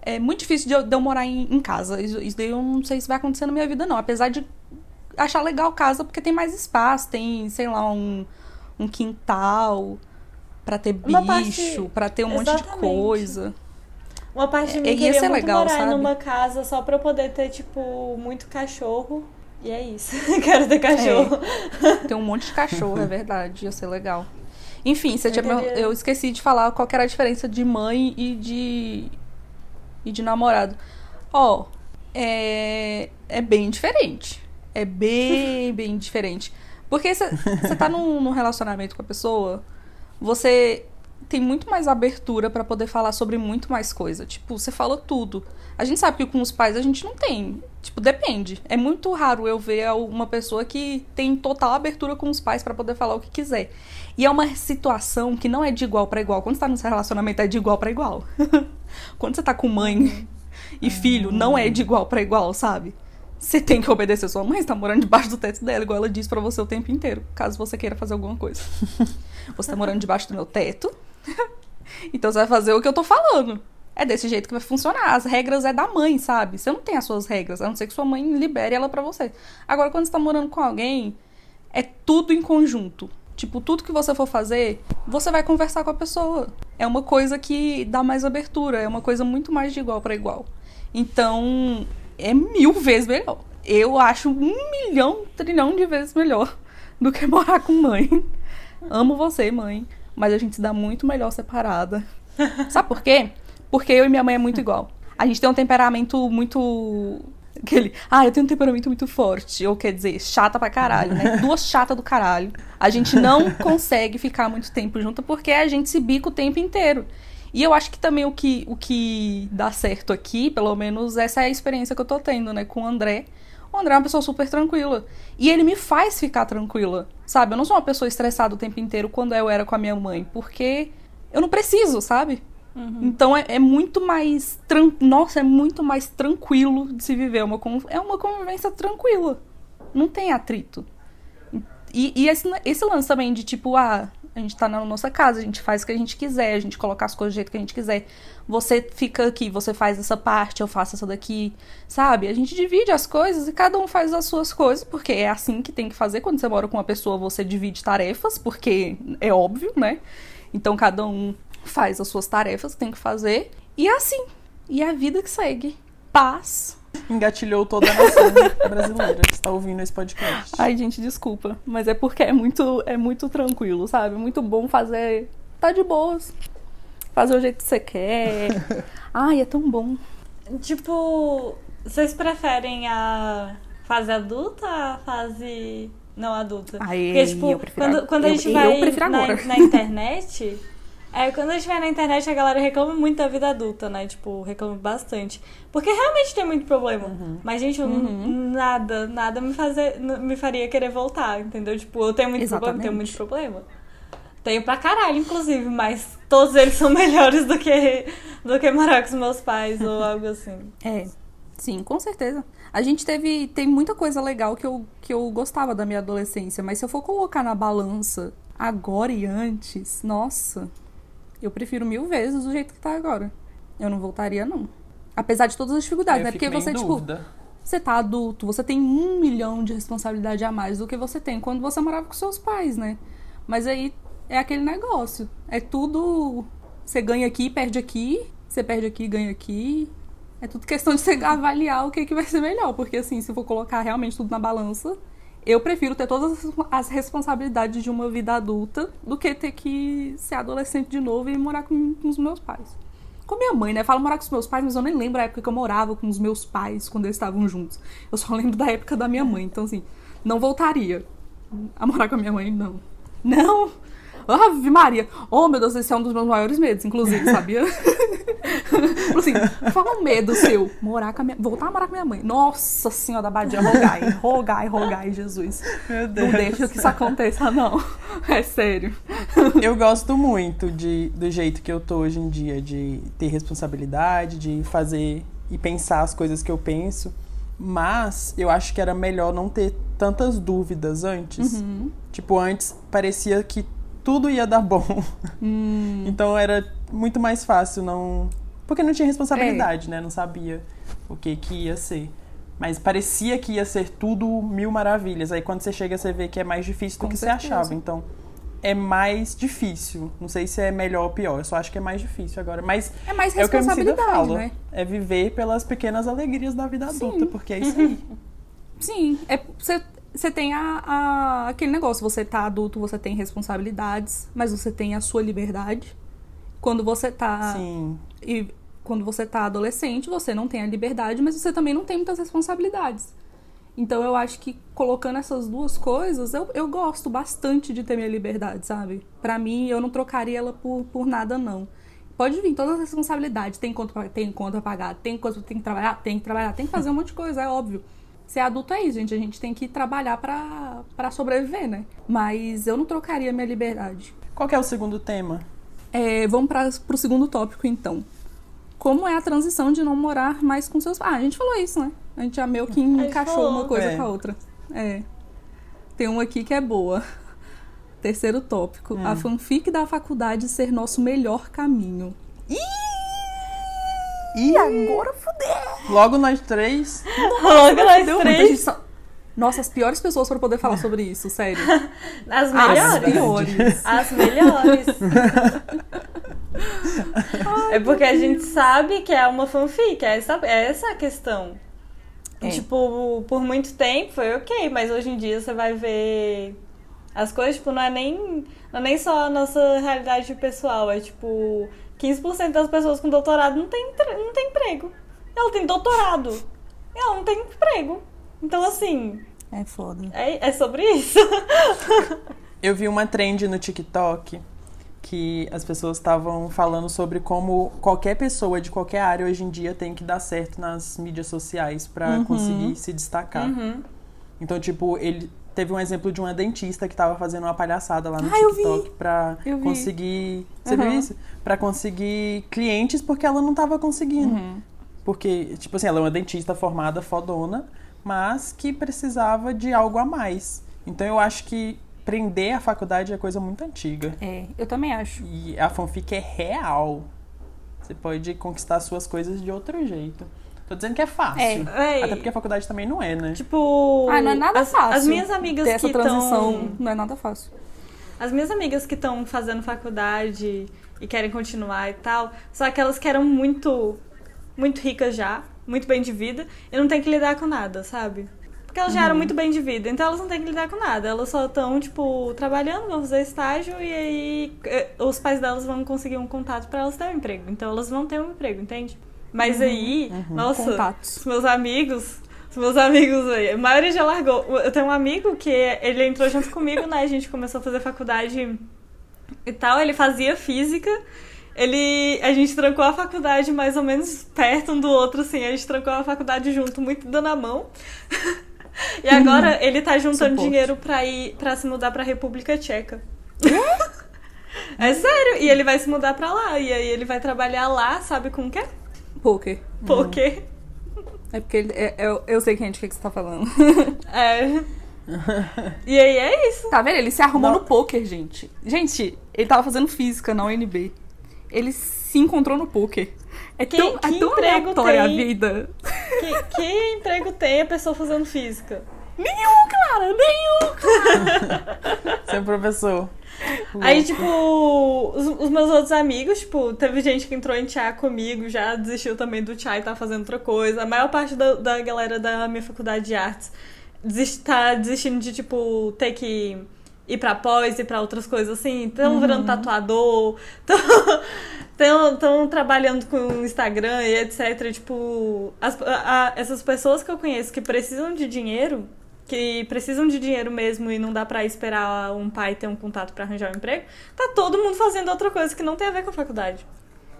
É muito difícil de eu, de eu morar em, em, casa. Isso, isso daí eu não sei se vai acontecer na minha vida, não. Apesar de achar legal casa, porque tem mais espaço, tem, sei lá, um, um quintal para ter bicho, parte... para ter um Exatamente. monte de coisa. Uma parte de mim é, queria muito legal, morar sabe? numa casa só pra eu poder ter, tipo, muito cachorro. E é isso. Quero ter cachorro. É. Tem um monte de cachorro, é verdade. Ia ser legal. Enfim, você eu, tinha... eu esqueci de falar qual era a diferença de mãe e de. e de namorado. Ó, oh, é. é bem diferente. É bem, bem diferente. Porque você tá num, num relacionamento com a pessoa, você tem muito mais abertura para poder falar sobre muito mais coisa. Tipo, você fala tudo. A gente sabe que com os pais a gente não tem. Tipo, depende. É muito raro eu ver uma pessoa que tem total abertura com os pais para poder falar o que quiser. E é uma situação que não é de igual para igual. Quando você tá seu relacionamento é de igual para igual. Quando você tá com mãe e filho, não é de igual para igual, sabe? Você tem que obedecer sua mãe, está morando debaixo do teto dela, igual ela diz para você o tempo inteiro, caso você queira fazer alguma coisa. Você tá morando debaixo do meu teto, então você vai fazer o que eu tô falando. É desse jeito que vai funcionar. As regras é da mãe, sabe? Você não tem as suas regras, a não ser que sua mãe libere ela para você. Agora, quando você tá morando com alguém, é tudo em conjunto. Tipo, tudo que você for fazer, você vai conversar com a pessoa. É uma coisa que dá mais abertura, é uma coisa muito mais de igual para igual. Então, é mil vezes melhor. Eu acho um milhão, trilhão de vezes melhor do que morar com mãe. Amo você, mãe mas a gente se dá muito melhor separada. Sabe por quê? Porque eu e minha mãe é muito igual. A gente tem um temperamento muito. Aquele. Ah, eu tenho um temperamento muito forte. Ou quer dizer, chata pra caralho, né? Duas chatas do caralho. A gente não consegue ficar muito tempo junto porque a gente se bica o tempo inteiro. E eu acho que também o que, o que dá certo aqui, pelo menos essa é a experiência que eu tô tendo, né, com o André, o André é uma pessoa super tranquila. E ele me faz ficar tranquila. Sabe? Eu não sou uma pessoa estressada o tempo inteiro quando eu era com a minha mãe. Porque eu não preciso, sabe? Uhum. Então é, é, muito mais. Tran... Nossa, é muito mais tranquilo de se viver. É uma, é uma convivência tranquila. Não tem atrito. E, e esse, esse lance também de tipo, ah, a gente tá na nossa casa, a gente faz o que a gente quiser, a gente coloca as coisas do jeito que a gente quiser. Você fica aqui, você faz essa parte, eu faço essa daqui, sabe? A gente divide as coisas e cada um faz as suas coisas, porque é assim que tem que fazer. Quando você mora com uma pessoa, você divide tarefas, porque é óbvio, né? Então cada um faz as suas tarefas que tem que fazer. E é assim. E é a vida que segue. Paz, engatilhou toda a nação brasileira que está ouvindo esse podcast. Ai, gente, desculpa. Mas é porque é muito, é muito tranquilo, sabe? Muito bom fazer. Tá de boas. Fazer o jeito que você quer. Ai, é tão bom. Tipo, vocês preferem a fase adulta a fase não adulta? Ai, Porque, tipo, quando, quando a gente eu, vai eu na, na internet. É, quando a gente vai na internet, a galera reclama muito da vida adulta, né? Tipo, reclama bastante. Porque realmente tem muito problema. Uhum. Mas, gente, uhum. nada, nada me, fazer, me faria querer voltar, entendeu? Tipo, eu tenho muito Exatamente. problema, tenho muito problema. Tenho pra caralho, inclusive, mas todos eles são melhores do que, do que morar com os meus pais ou algo assim. É, sim, com certeza. A gente teve. Tem muita coisa legal que eu, que eu gostava da minha adolescência, mas se eu for colocar na balança agora e antes, nossa, eu prefiro mil vezes do jeito que tá agora. Eu não voltaria, não. Apesar de todas as dificuldades, né? Porque você, tipo. Você tá adulto, você tem um milhão de responsabilidade a mais do que você tem quando você morava com seus pais, né? Mas aí é aquele negócio. É tudo. Você ganha aqui, perde aqui. Você perde aqui, ganha aqui. É tudo questão de você avaliar o que, que vai ser melhor. Porque, assim, se for colocar realmente tudo na balança, eu prefiro ter todas as responsabilidades de uma vida adulta do que ter que ser adolescente de novo e morar com, com os meus pais. Com minha mãe, né? Falo morar com os meus pais, mas eu nem lembro a época que eu morava com os meus pais quando eles estavam juntos. Eu só lembro da época da minha mãe. Então, assim, não voltaria a morar com a minha mãe, não. Não! Ave Maria! Oh, meu Deus, esse é um dos meus maiores medos, inclusive, sabia? assim, fala um medo seu. Morar com a minha... Voltar a morar com a minha mãe. Nossa Senhora da Badia, rogai, rogai, rogai, Jesus. Meu Deus. Não deixa que isso aconteça, não. É sério. Eu gosto muito de, do jeito que eu tô hoje em dia, de ter responsabilidade, de fazer e pensar as coisas que eu penso. Mas eu acho que era melhor não ter tantas dúvidas antes. Uhum. Tipo, antes parecia que tudo ia dar bom. Hum. Então era muito mais fácil não. Porque não tinha responsabilidade, né? Não sabia o que que ia ser. Mas parecia que ia ser tudo mil maravilhas. Aí quando você chega, você vê que é mais difícil do Com que certeza. você achava. Então é mais difícil. Não sei se é melhor ou pior. Eu só acho que é mais difícil agora. Mas É mais é o que responsabilidade, fala. né? É viver pelas pequenas alegrias da vida Sim. adulta. Porque é isso aí. Sim, é você você tem a, a- aquele negócio, você tá adulto, você tem responsabilidades, mas você tem a sua liberdade. Quando você tá Sim. e quando você tá adolescente, você não tem a liberdade, mas você também não tem muitas responsabilidades. Então eu acho que colocando essas duas coisas, eu, eu gosto bastante de ter minha liberdade, sabe? Pra mim, eu não trocaria ela por, por nada, não. Pode vir todas as responsabilidades. Tem conta, pra- tem conta pra pagar, tem coisa que tem que trabalhar, tem que trabalhar, tem que fazer um monte de coisa, é óbvio. Ser adulto é isso, gente. A gente tem que trabalhar pra, pra sobreviver, né? Mas eu não trocaria minha liberdade. Qual que é o segundo tema? É, vamos para o segundo tópico, então. Como é a transição de não morar mais com seus pais? Ah, a gente falou isso, né? A gente já meio que encaixou falou. uma coisa É. com a outra. É. Tem uma aqui que é boa. Terceiro tópico. Hum. A fanfic da faculdade ser nosso melhor caminho. E agora fudeu! logo nós três. Logo nós Deu muita três, só- Nossa, as piores pessoas para poder falar sobre isso, sério. as As melhores. piores. As melhores. é porque a gente sabe que é uma fanfic, é essa, é essa a questão. É. Tipo, por muito tempo foi ok, mas hoje em dia você vai ver as coisas, tipo, não é nem, não é nem só a nossa realidade pessoal, é tipo, 15% das pessoas com doutorado não tem, não tem emprego. Ela tem doutorado. Ela não tem emprego. Então, assim, É foda. é, é sobre isso. Eu vi uma trend no TikTok que as pessoas estavam falando sobre como qualquer pessoa de qualquer área hoje em dia tem que dar certo nas mídias sociais pra Uhum. conseguir se destacar. Uhum. Então, tipo, ele teve um exemplo de uma dentista que tava fazendo uma palhaçada lá no Ah. TikTok pra vi. conseguir. Você Uhum. viu isso? Pra conseguir clientes porque ela não tava conseguindo. Uhum. Porque, tipo assim, ela é uma dentista formada, fodona, mas que precisava de algo a mais. Então eu acho que prender a faculdade é coisa muito antiga. É, eu também acho. E a fanfic é real. Você pode conquistar suas coisas de outro jeito. Tô dizendo que é fácil. Véi, Até porque a faculdade também não é, né? Tipo. Ah, não é nada as, fácil. As minhas amigas Ter essa que transição estão. não é nada fácil. As minhas amigas que estão fazendo faculdade e querem continuar e tal, são aquelas que eram muito. Muito ricas já, muito bem de vida, e não tem que lidar com nada, sabe? Porque elas Uhum. já eram muito bem de vida, então elas não têm que lidar com nada. Elas só estão, tipo, trabalhando, vão fazer estágio e aí eh, os pais delas vão conseguir um contato pra elas terem um emprego. Então elas vão ter um emprego, entende? Mas Uhum. aí, nossa, Contatos. os meus amigos, os meus amigos aí, a maioria já largou. Eu tenho um amigo que ele entrou junto comigo, né? A gente começou a fazer faculdade e tal, ele fazia física. Ele, a gente trancou a faculdade mais ou menos perto um do outro, assim. A gente trancou a faculdade junto, muito dando a mão. e agora ele tá juntando Suporte. dinheiro pra ir para se mudar pra República Tcheca. é sério, e ele vai se mudar pra lá. E aí ele vai trabalhar lá, sabe com o quê? Poker. Quê? É porque ele, é- eu, eu sei quem de que que você tá falando. É. E aí é isso. Tá vendo? Ele se arrumou Não. no poker, gente. Gente, ele tava fazendo física na UNB. Ele se encontrou no poker. É Que- tão, que é tão emprego aleatória a tem? vida. Que, que emprego tem a pessoa fazendo física? Nenhum, Clara, nenhum. Seu professor. Aí, tipo, os, os meus outros amigos, tipo, teve gente que entrou em chá comigo, já desistiu também do chá e tá fazendo outra coisa. A maior parte da, da galera da minha faculdade de artes desist, tá desistindo de, tipo, ter que ir pra pós e pra outras coisas assim. Estão virando tatuador, estão trabalhando com Instagram e etc. E, tipo, as- a- essas pessoas que eu conheço que precisam de dinheiro, que precisam de dinheiro mesmo e não dá pra esperar um pai ter um contato pra arranjar um emprego, tá todo mundo fazendo outra coisa que não tem a ver com a faculdade.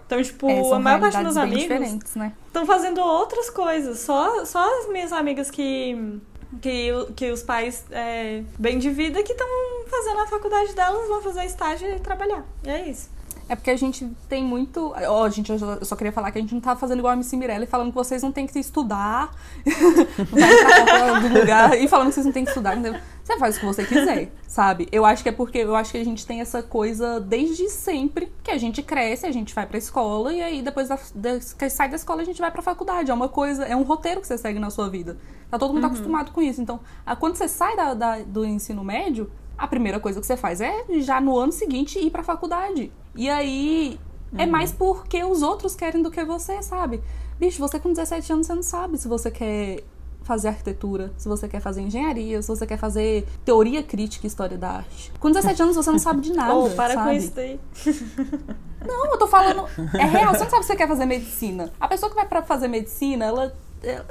Então, tipo, É, a maior parte dos meus amigos diferentes, né? estão fazendo outras coisas. Só, só as minhas amigas que, que, que os pais é, bem de vida que estão fazendo a faculdade delas, vão fazer estágio e trabalhar. E é isso. É porque a gente tem muito. Ó, gente, eu só- queria falar que a gente não tá fazendo igual a MC Mirella e falando que vocês não têm que estudar. vai pra lugar e falando que vocês não têm que estudar. entendeu? Você faz o que você quiser, sabe? Eu acho que é porque eu acho que a gente tem essa coisa desde sempre que a gente cresce, a gente vai pra escola e aí depois da, da- que sai da escola a gente vai pra faculdade. É uma coisa, é um roteiro que você segue na sua vida. Tá todo mundo acostumado com isso. Então, a- quando você sai da- da- do ensino médio, a primeira coisa que você faz é já no ano seguinte ir pra faculdade. E aí é mais porque os outros querem do que você, sabe? Bicho, você com 17 anos você não sabe se você quer fazer arquitetura, se você quer fazer engenharia, se você quer fazer teoria crítica e história da arte. Com 17 anos você não sabe de nada, Oh, para sabe? com isso daí. Não, eu tô falando. É real, você não sabe se você quer fazer medicina. A pessoa que vai pra fazer medicina, ela. ela-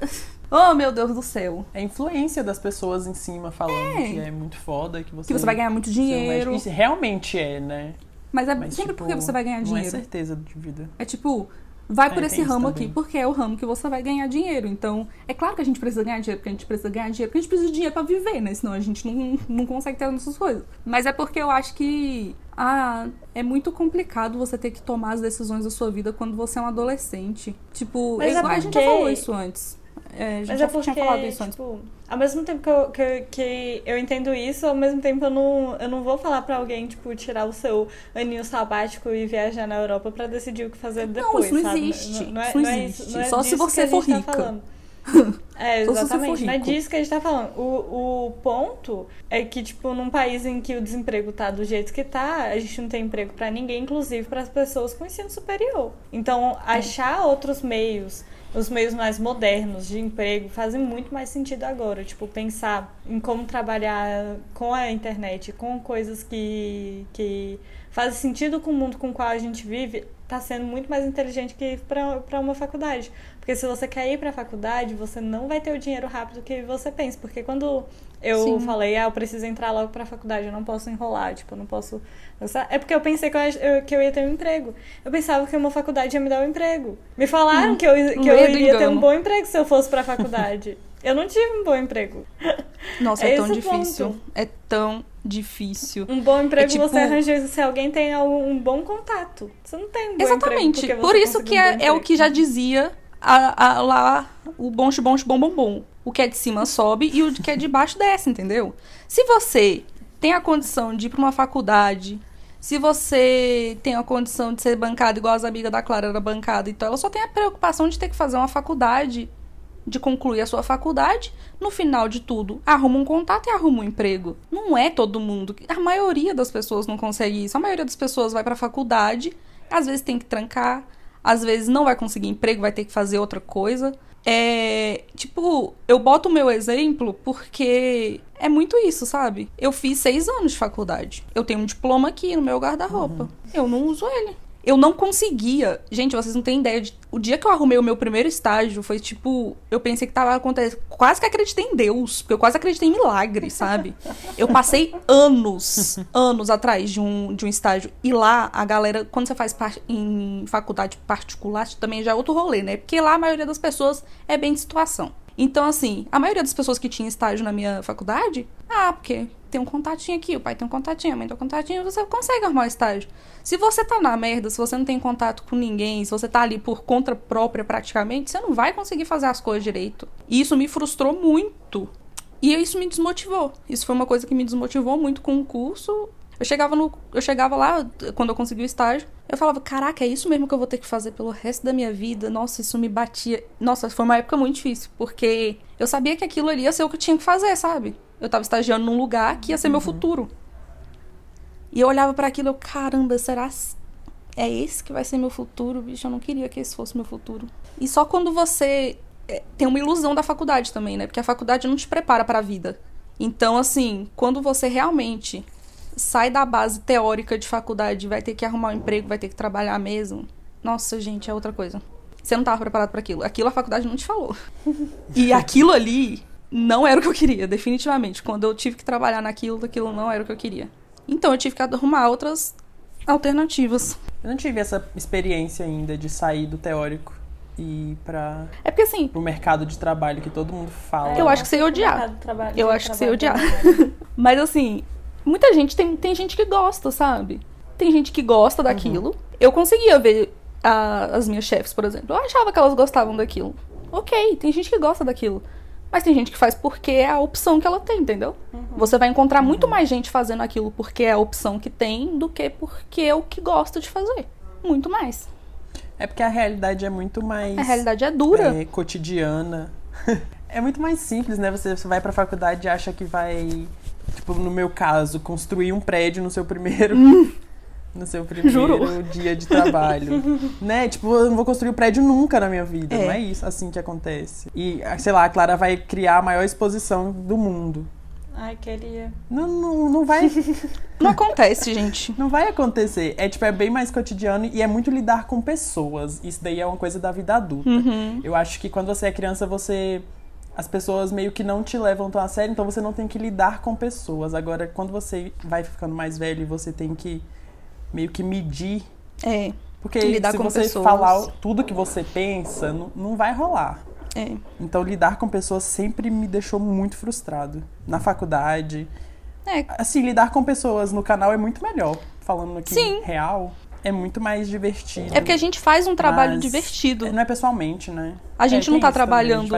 Oh, meu Deus do céu. É a influência das pessoas em cima falando É. que é muito foda, que você... Que você vai ganhar muito dinheiro. Isso realmente é, né? Mas é Mas, sempre tipo, porque você vai ganhar Não é dinheiro. certeza de vida. É tipo, vai por É, esse tem isso ramo aqui, porque é o ramo que você vai ganhar dinheiro. Então, é claro que a gente precisa ganhar dinheiro, porque a gente precisa ganhar dinheiro, porque a gente precisa de dinheiro pra viver, né? Senão a gente não, não consegue ter as nossas coisas. Mas é porque eu acho que ah, é muito complicado você ter que tomar as decisões da sua vida quando você é um adolescente. Tipo, Mas é igual- a gente já falou isso antes. É, Mas já é porque, tinha falado isso antes. tipo, ao mesmo tempo que eu, que, que eu entendo isso, ao mesmo tempo eu não, eu não vou falar pra alguém, tipo, tirar o seu aninho sabático e viajar na Europa pra decidir o que fazer depois, isso não sabe? existe. Não, não é, Isso não não é existe. não é Só se você que a gente for tá rica. falando. É, exatamente. Não é rico. disso que a gente tá falando. O, o ponto é que, tipo, num país em que o desemprego tá do jeito que tá, a gente não tem emprego pra ninguém, inclusive para as pessoas com ensino superior. Então, achar outros meios, os meios mais modernos de emprego, fazem muito mais sentido agora. Tipo, pensar em como trabalhar com a internet, com coisas que, que fazem sentido com o mundo com o qual a gente vive, tá sendo muito mais inteligente que ir pra uma faculdade. Porque se você quer ir pra faculdade, você não vai ter o dinheiro rápido que você pensa. Porque quando eu Sim. falei, ah, eu preciso entrar logo pra faculdade, eu não posso enrolar, tipo, eu não posso. É porque eu pensei que eu, que eu ia ter um emprego. Eu pensava que uma faculdade ia me dar um emprego. Me falaram que eu, que eu iria ter um engano. bom emprego se eu fosse pra faculdade. eu não tive um bom emprego. Nossa, é é, tão difícil. ponto. É tão difícil. Um bom emprego tipo- você arranja se alguém tem algum- um bom contato. Você não tem um bom Exatamente. Por isso que um é, é o que já dizia a- a- lá o bom bom bom bom bom. O que é de cima sobe e o que é de baixo desce, entendeu? Se você tem a condição de ir pra uma faculdade, se você tem a condição de ser bancada igual as amigas da Clara era bancada, então ela só tem a preocupação de ter que fazer uma faculdade, de concluir a sua faculdade, no final de tudo, arruma um contato e arruma um emprego. Não é todo mundo. A maioria das pessoas não consegue isso. A maioria das pessoas vai pra faculdade, às vezes tem que trancar, às vezes não vai conseguir emprego, vai ter que fazer outra coisa. É, tipo, eu boto o meu exemplo porque é muito isso, sabe? Eu fiz seis anos de faculdade. Eu tenho um diploma aqui no meu guarda-roupa. Eu não uso ele. Eu não conseguia. Gente, vocês não têm ideia de. O dia que eu arrumei o meu primeiro estágio foi tipo. Eu pensei que tava acontecendo. Quase que acreditei em Deus. Porque eu quase acreditei em milagre, sabe? Eu passei anos, anos atrás de um, de um estágio. E lá, a galera, quando você faz par- em faculdade particular, também já é outro rolê, né? Porque lá a maioria das pessoas é bem de situação. Então, assim, a maioria das pessoas que tinha estágio na minha faculdade, ah, porque tem um contatinho aqui, o pai tem um contatinho, a mãe tem um contatinho, você consegue arrumar um estágio. Se você tá na merda, se você não tem contato com ninguém, se você tá ali por conta própria praticamente, você não vai conseguir fazer as coisas direito. E isso me frustrou muito. E isso me desmotivou. Isso foi uma coisa que me desmotivou muito com o curso. Eu chegava, no, eu chegava lá, quando eu consegui o estágio, eu falava, caraca, é isso mesmo que eu vou ter que fazer pelo resto da minha vida? Nossa, isso me batia. Nossa, foi uma época muito difícil, porque eu sabia que aquilo ali ia ser o que eu tinha que fazer, sabe? Eu tava estagiando num lugar que ia ser meu futuro. E eu olhava para aquilo, eu, caramba, será é esse que vai ser meu futuro, bicho? Eu não queria que esse fosse meu futuro. E só quando você é, tem uma ilusão da faculdade também, né? Porque a faculdade não te prepara para a vida. Então, assim, quando você realmente sai da base teórica de faculdade, vai ter que arrumar um emprego, vai ter que trabalhar mesmo. Nossa, gente, é outra coisa. Você não estava preparado para aquilo. Aquilo a faculdade não te falou. E aquilo ali não era o que eu queria, definitivamente. Quando eu tive que trabalhar naquilo, aquilo não era o que eu queria. Então eu tive que arrumar outras alternativas. Eu não tive essa experiência ainda de sair do teórico e ir para É porque assim, o mercado de trabalho que todo mundo fala. Eu acho que você ia odiar. Eu acho que você ia odiar. Mas assim, muita gente tem, tem gente que gosta, sabe? tem gente que gosta daquilo. Eu conseguia ver a- as minhas chefes, por exemplo. Eu achava que elas gostavam daquilo. Ok, tem gente que gosta daquilo. Mas tem gente que faz porque é a opção que ela tem, entendeu? Você vai encontrar muito mais gente fazendo aquilo porque é a opção que tem do que porque é o que gosta de fazer. Muito mais. É porque a realidade é muito mais. A realidade é dura. é, cotidiana. é muito mais simples, né? Você, você vai pra faculdade e acha que vai, tipo, no meu caso, construir um prédio no seu primeiro. No seu primeiro dia de trabalho. né? Tipo, eu não vou construir um prédio nunca na minha vida. É. Não é isso assim que acontece. E, ah, sei lá, a Clara vai criar a maior exposição do mundo. Ai, queria. Não, não, não vai. Não acontece, gente. Não vai acontecer. É tipo, é bem mais cotidiano e é muito lidar com pessoas. Isso daí é uma coisa da vida adulta. Uhum. Eu acho que quando você é criança, você. As pessoas meio que não te levam tão a sério, então você não tem que lidar com pessoas. Agora, quando você vai ficando mais velho e você tem que meio que medir. É, Porque Lidar se com você pessoas. falar tudo que você pensa, não, não vai rolar. é. Então, lidar com pessoas sempre me deixou muito frustrado. Na faculdade. É, Assim, lidar com pessoas no canal é muito melhor. Falando aqui Sim. real, é muito mais divertido. é porque a gente faz um trabalho divertido. Não é pessoalmente, né? A gente É, não tá trabalhando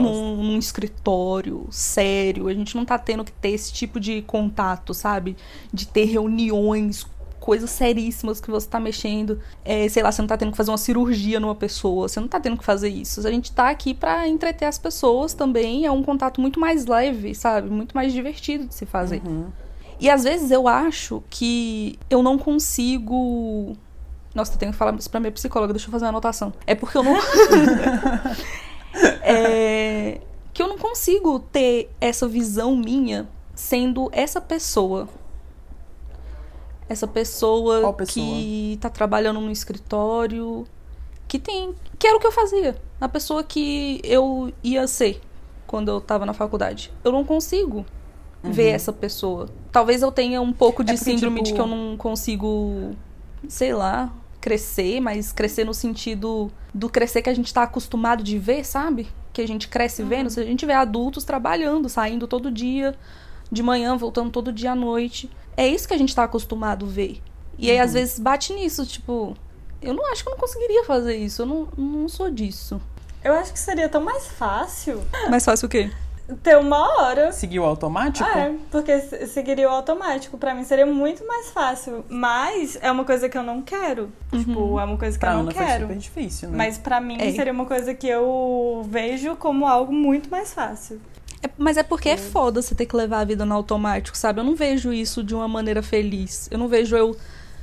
num, num escritório sério, a gente não tá tendo que ter esse tipo de contato, sabe? De ter reuniões, coisas seríssimas que você tá mexendo. É, sei lá, você não tá tendo que fazer uma cirurgia numa pessoa, você não tá tendo que fazer isso. A gente tá aqui pra entreter as pessoas também, é um contato muito mais leve, sabe? Muito mais divertido de se fazer. Uhum. E às vezes eu acho que eu não consigo. Nossa, eu tenho que falar isso pra minha psicóloga, deixa eu fazer uma anotação. É porque eu não. É, Que eu não consigo ter essa visão minha sendo essa pessoa. Essa pessoa, pessoa? que tá trabalhando no escritório. Que tem. Que era o que eu fazia. A pessoa que eu ia ser quando eu tava na faculdade. Eu não consigo ver essa pessoa. Talvez eu tenha um pouco de Uhum. É porque, síndrome de tipo- que eu não consigo, sei lá, crescer, mas crescer no sentido do crescer que a gente tá acostumado de ver, sabe? Que a gente cresce Uhum. vendo. Se a gente vê adultos trabalhando, saindo todo dia, de manhã, voltando todo dia à noite. É isso que a gente tá acostumado a ver. E aí, às Uhum. vezes, bate nisso, tipo, eu não acho que eu não conseguiria fazer isso. Eu não, não sou disso. Eu acho que seria tão mais fácil Mais fácil o quê? ter uma hora. Seguiu o automático? Ah, é, porque se- seguiria o automático. Pra mim seria muito mais fácil. Mas é uma coisa que eu não quero. Tipo, é uma coisa que Pra eu não Ana foi quero. super difícil, né? Mas pra mim É. seria uma coisa que eu vejo como algo muito mais fácil. É- mas é porque é foda você ter que levar a vida no automático, sabe? Eu não vejo isso de uma maneira feliz. Eu não vejo eu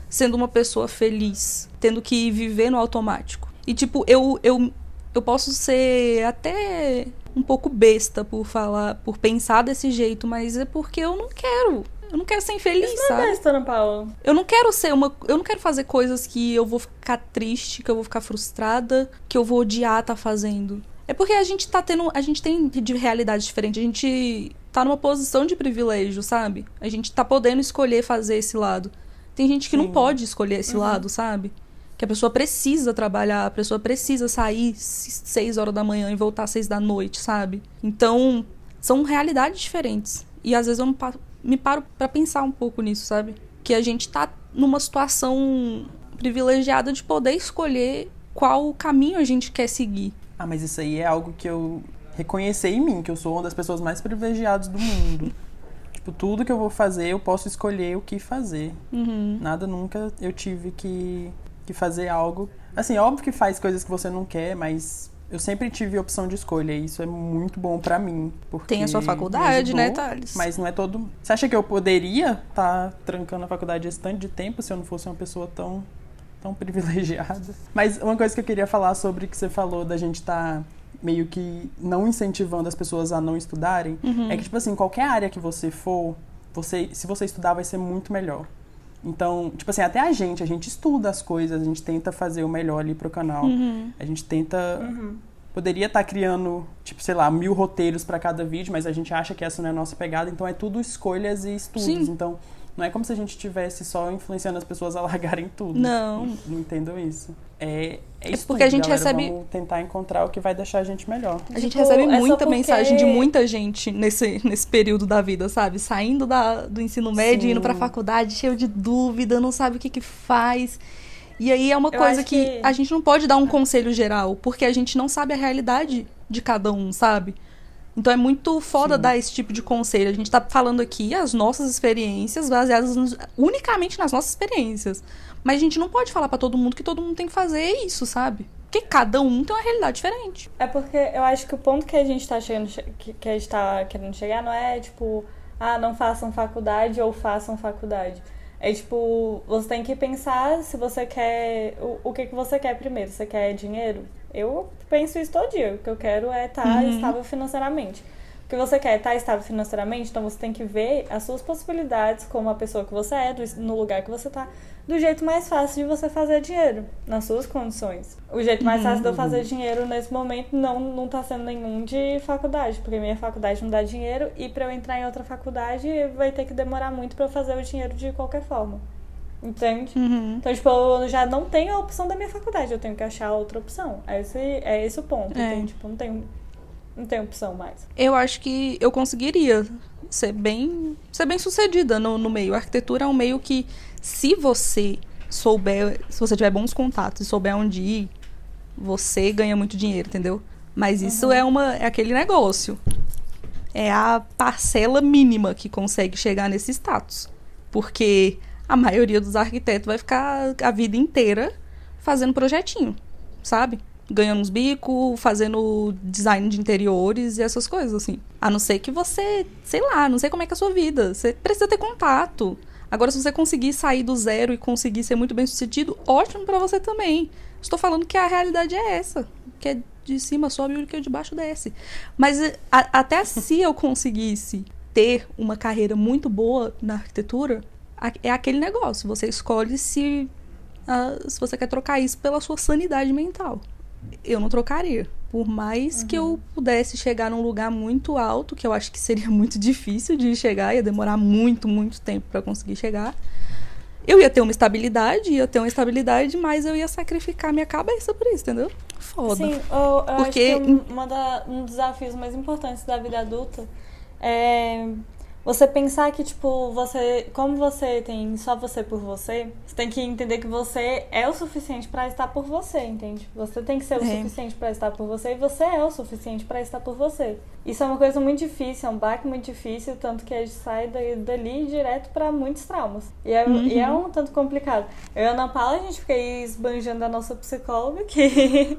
sendo uma pessoa feliz, tendo que viver no automático. E, tipo, eu, eu, eu posso ser até um pouco besta por falar, por pensar desse jeito, mas é porque eu não quero. Eu não quero ser infeliz, Isso não sabe? é besta, Ana Paula. Eu não quero ser uma. Eu não quero fazer coisas que eu vou ficar triste, que eu vou ficar frustrada, que eu vou odiar tá fazendo. É porque a gente tá tendo. A gente tem de realidade diferente. A gente tá numa posição de privilégio, sabe? A gente tá podendo escolher fazer esse lado. Tem gente que não Sim. pode escolher esse lado, sabe? Que a pessoa precisa trabalhar, a pessoa precisa sair seis horas da manhã e voltar às seis da noite, sabe? Então, são realidades diferentes. E às vezes eu não me paro pra pensar um pouco nisso, sabe? Que a gente tá numa situação privilegiada de poder escolher qual caminho a gente quer seguir. Ah, mas isso aí é algo que eu reconheci em mim, que eu sou uma das pessoas mais privilegiadas do mundo. Tipo, tudo que eu vou fazer, eu posso escolher o que fazer. Uhum. Nada nunca eu tive que, que fazer algo. Assim, óbvio que faz coisas que você não quer, mas eu sempre tive a opção de escolha. E isso é muito bom pra mim. Porque Tem a sua faculdade, ajudou, né, Thales? Mas não é todo. Você acha que eu poderia estar trancando a faculdade esse tanto de tempo se eu não fosse uma pessoa tão, tão privilegiada? Mas uma coisa que eu queria falar sobre o que você falou da gente estar meio que não incentivando as pessoas a não estudarem Uhum. é que, tipo assim, qualquer área que você for, você, se você estudar, vai ser muito melhor. Então, tipo assim, até a gente, a gente estuda as coisas, a gente tenta fazer o melhor ali pro canal. Uhum. A gente tenta. Uhum. Poderia estar criando, tipo, sei lá, mil roteiros pra cada vídeo, mas a gente acha que essa não é a nossa pegada, então é tudo escolhas e estudos. Sim. Então, Não é como se a gente estivesse só influenciando as pessoas a largarem tudo. Não. Não entendo isso. É, é isso porque a gente galera. recebe- Vamos tentar encontrar o que vai deixar a gente melhor. A gente Tipo, recebe é muita porque- mensagem de muita gente nesse, nesse período da vida, sabe? Saindo da, do ensino médio, Sim. indo pra faculdade, cheio de dúvida, não sabe o que que faz. E aí é uma Eu coisa que... que- a gente não pode dar um conselho geral, porque a gente não sabe a realidade de cada um, sabe? Então é muito foda Sim. dar esse tipo de conselho. A gente tá falando aqui as nossas experiências baseadas nos- unicamente nas nossas experiências. Mas a gente não pode falar pra todo mundo que todo mundo tem que fazer isso, sabe? Porque cada um tem uma realidade diferente. É porque eu acho que o ponto que a gente tá chegando, que, que a gente tá querendo chegar não é tipo, ah, não façam faculdade ou façam faculdade. É tipo, você tem que pensar se você quer. O, o que, que você quer primeiro? Você quer dinheiro? Eu penso isso todo dia. O que eu quero é estar Uhum. estável financeiramente. O que você quer é estar estável financeiramente, então você tem que ver as suas possibilidades como a pessoa que você é, do- no lugar que você tá, do jeito mais fácil de você fazer dinheiro, nas suas condições. O jeito mais fácil de eu fazer dinheiro nesse momento não, não tá sendo nenhum de faculdade, porque minha faculdade não dá dinheiro e pra eu entrar em outra faculdade vai ter que demorar muito pra eu fazer o dinheiro de qualquer forma. Entende? Uhum. Então, tipo, eu já não tenho a opção da minha faculdade, eu tenho que achar outra opção. É esse, é esse o ponto. É. entende? Tipo, não tem, não tem opção mais. Eu acho que eu conseguiria ser bem, ser bem sucedida no, no meio. A arquitetura é um meio que, se você souber, se você tiver bons contatos e souber onde ir, você ganha muito dinheiro, entendeu? Mas isso é uma é aquele negócio. É a parcela mínima que consegue chegar nesse status. Porque a maioria dos arquitetos vai ficar a vida inteira fazendo projetinho, sabe? Ganhando uns bicos, fazendo design de interiores e essas coisas, assim. A não ser que você, sei lá, não sei como é que é a sua vida. Você precisa ter contato. Agora, se você conseguir sair do zero e conseguir ser muito bem sucedido, ótimo pra você também. Estou falando que a realidade é essa. Que é de cima sobe e o que é de baixo desce. Mas eh, a- até se eu conseguisse ter uma carreira muito boa na arquitetura, a- é aquele negócio. Você escolhe se, ah, se você quer trocar isso pela sua sanidade mental. Eu não trocaria. Por mais que eu pudesse chegar num lugar muito alto, que eu acho que seria muito difícil de chegar, ia demorar muito, muito tempo para conseguir chegar. Eu ia ter uma estabilidade, ia ter uma estabilidade, mas eu ia sacrificar minha cabeça por isso, entendeu? Foda. Sim, eu, eu Porque- acho que um, da- um dos desafios mais importantes da vida adulta é você pensar que, tipo, você. Como você tem só você por você, você tem que entender que você é o suficiente pra estar por você, entende? Você tem que ser o É. suficiente pra estar por você e você é o suficiente pra estar por você. Isso é uma coisa muito difícil, é um baque muito difícil, tanto que a gente sai da- dali direto pra muitos traumas. E é, e é um tanto complicado. Eu e a Ana Paula, a gente fica aí esbanjando a nossa psicóloga, que.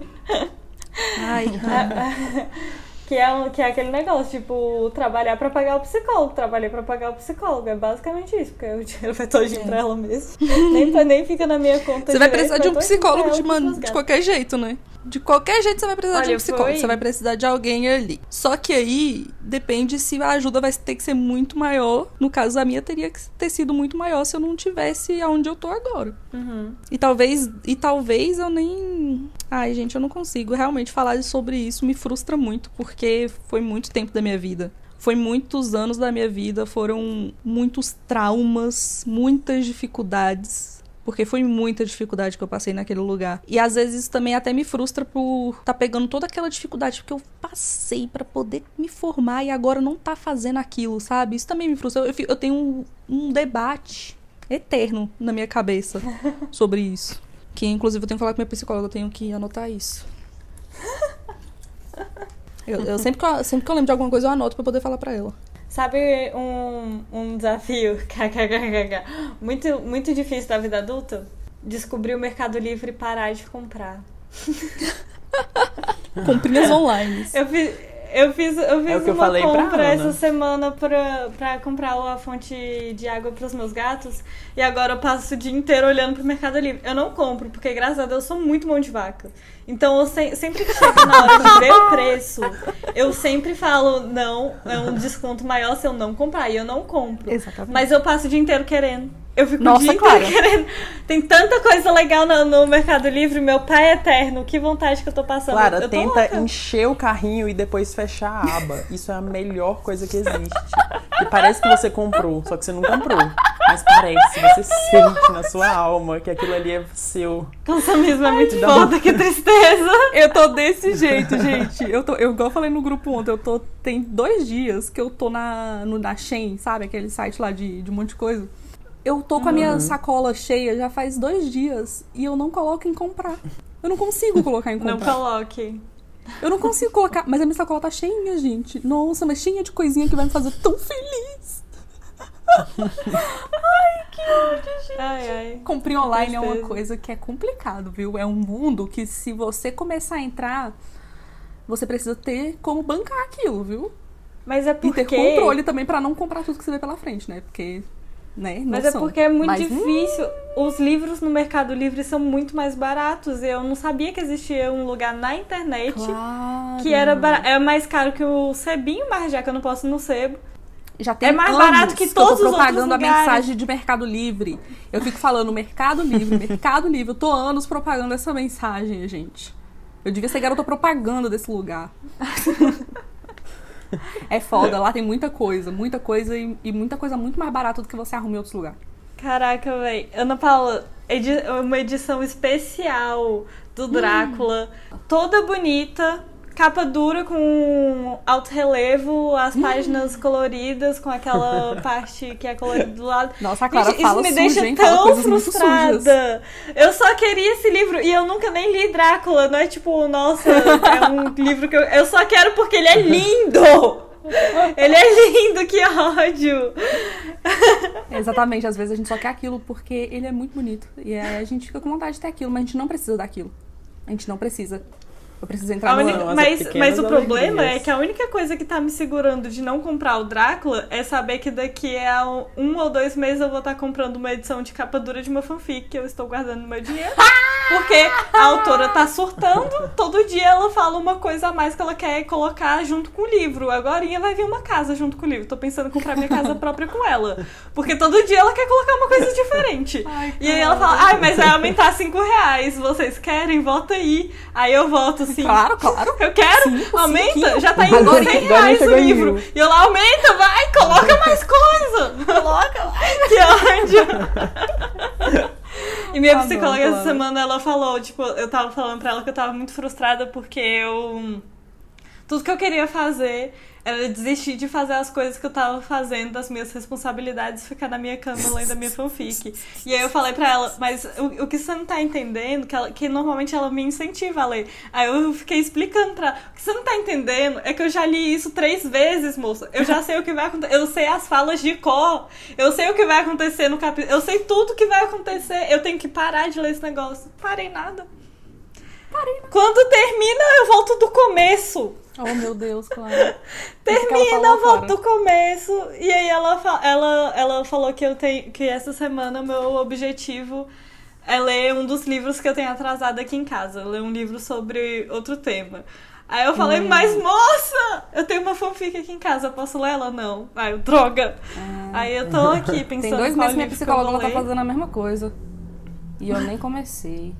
Ai, que, é, um- que é aquele negócio, tipo, trabalhar pra pagar o psicólogo. Trabalhei pra pagar o psicólogo. É basicamente isso, porque o dinheiro vai todinho pra ela mesmo. nem, pra- nem fica na minha conta. É. Você vai precisar de um psicólogo de, man... de qualquer jeito, né? De qualquer jeito você vai precisar de Olha, um psicólogo. foi- Você vai precisar de alguém ali. Só que aí depende se a ajuda vai ter que ser muito maior. No caso, a minha teria que ter sido muito maior se eu não tivesse aonde eu tô agora. Uhum. E talvez, e talvez eu nem. Ai, gente, eu não consigo. Realmente falar sobre isso me frustra muito, porque foi muito tempo da minha vida. Foi muitos anos da minha vida, foram muitos traumas, muitas dificuldades. Porque foi muita dificuldade que eu passei naquele lugar. E às vezes isso também até me frustra por tá pegando toda aquela dificuldade que eu passei pra poder me formar e agora não tá fazendo aquilo, sabe? Isso também me frustra. Eu, eu tenho um, um debate eterno na minha cabeça sobre isso. Que inclusive eu tenho que falar com minha psicóloga, eu tenho que anotar isso. Eu, eu sempre, que eu, sempre que eu lembro de alguma coisa, eu anoto pra poder falar pra ela. Sabe um, um desafio muito, muito difícil da vida adulta? Descobrir o Mercado Livre e parar de comprar. Comprinhas online. Eu fiz, eu fiz, eu fiz É eu uma pra compra essa semana pra, pra comprar a fonte de água pros meus gatos. E agora eu passo o dia inteiro olhando pro Mercado Livre. Eu não compro, porque graças a Deus eu sou muito mão de vaca. Então eu se- sempre que chega na hora de ver o preço, eu sempre falo, não, é um desconto maior se eu não comprar. E eu não compro. Exatamente. Mas eu passo o dia inteiro querendo. Eu fico Nossa, o dia Clara. inteiro querendo. Tem tanta coisa legal no, no Mercado Livre, meu pai é eterno. Que vontade que eu tô passando. Clara, eu tenta louca. encher o carrinho e depois fechar a aba. Isso é a melhor coisa que existe. E parece que você comprou, só que você não comprou. Mas parece, você sente na sua alma que aquilo ali é seu. Consumismo é muito dá foda, que tristeza. Eu tô desse jeito, gente. Eu tô, eu igual eu falei no grupo ontem, eu tô tem dois dias que eu tô na no da Shein, sabe, aquele site lá de, de um monte de coisa. Eu tô com a minha sacola cheia já faz dois dias e eu não coloco em comprar. Eu não consigo colocar em Não comprar. coloque. Eu não consigo colocar, mas a minha sacola tá cheinha, gente. Nossa, mas cheia de coisinha que vai me fazer tão feliz. Ai, ai. Comprar online é uma coisa que é complicado, viu? É um mundo que se você começar a entrar, você precisa ter como bancar aquilo, viu? Mas é E porque... ter controle também pra não comprar tudo que você vê pela frente, né? Porque, né? Mas noção. é porque é muito Mas, hum, difícil. Os livros no Mercado Livre são muito mais baratos. Eu não sabia que existia um lugar na internet Claro. que era bara- é mais caro que o Sebinho, mas já que eu não posso no Sebo. Já tem É mais anos barato que todos eu tô propagando a mensagem de Mercado Livre. Eu fico falando Mercado Livre, Mercado Livre. Eu tô anos propagando essa mensagem, gente. Eu devia ser garota propaganda desse lugar. é foda, lá tem muita coisa, muita coisa e, e muita coisa muito mais barata do que você arruma em outros lugares. Caraca, véi. Ana Paula, edi- uma edição especial do Drácula. Toda bonita. Capa dura com alto relevo, as páginas coloridas, com aquela parte que é colorida do lado. Nossa, a Clara Gente, fala isso me suja, deixa hein? Tão frustrada. Eu só queria esse livro e eu nunca nem li Drácula. Não é tipo, nossa, é um livro que eu. Eu só quero porque ele é lindo! Ele é lindo, que ódio! Exatamente, às vezes a gente só quer aquilo porque ele é muito bonito. E aí a gente fica com vontade de ter aquilo, mas a gente não precisa daquilo. A gente não precisa. Eu preciso entrar no única- as mas, mas o problema alegrias. é que a única coisa que tá me segurando de não comprar o Drácula é saber que daqui a um, ou dois meses eu vou estar comprando uma edição de capa dura de uma fanfic que eu estou guardando meu dinheiro. Porque a autora tá surtando, todo dia ela fala uma coisa a mais que ela quer colocar junto com o livro. Agora vai vir uma casa junto com o livro. Tô pensando em comprar minha casa própria com ela. Porque todo dia ela quer colocar uma coisa diferente. Ai, E aí ela fala, ai, mas vai aumentar 5 reais. Vocês querem? Vota aí. Aí eu voto sim. Claro, claro. Eu quero, Cinco, aumenta, cinquinho. já tá indo Agora- 100 agora reais o em livro. mil. E eu lá, aumenta, vai, coloca mais coisa. Coloca. Que ódio. E minha não, psicóloga essa claro. semana, ela falou, tipo, eu tava falando pra ela que eu tava muito frustrada porque eu... Tudo que eu queria fazer era desistir de fazer as coisas que eu tava fazendo, das minhas responsabilidades, ficar na minha cama lendo a minha fanfic. E aí eu falei pra ela, mas o, o que você não tá entendendo, que, ela- que normalmente ela me incentiva a ler. Aí eu fiquei explicando pra ela, o que você não tá entendendo é que eu já li isso três vezes, moça. Eu já sei o que vai acontecer, eu sei as falas de cor, eu sei o que vai acontecer no capítulo, eu sei tudo que vai acontecer, eu tenho que parar de ler esse negócio. Parei nada. Quando termina, eu volto do começo. Oh, meu Deus, que ela Termina, falou, Clara. do começo. E aí ela, ela, ela falou que eu tenho que essa semana o meu objetivo é ler um dos livros que eu tenho atrasado aqui em casa. Ler um livro sobre outro tema. Aí eu falei, Hum. mas moça, eu tenho uma fanfic aqui em casa, posso ler ela? Não. Aí droga. Aí eu tô aqui pensando Tem dois meses minha que psicóloga ela tá fazendo a mesma coisa. E eu nem comecei.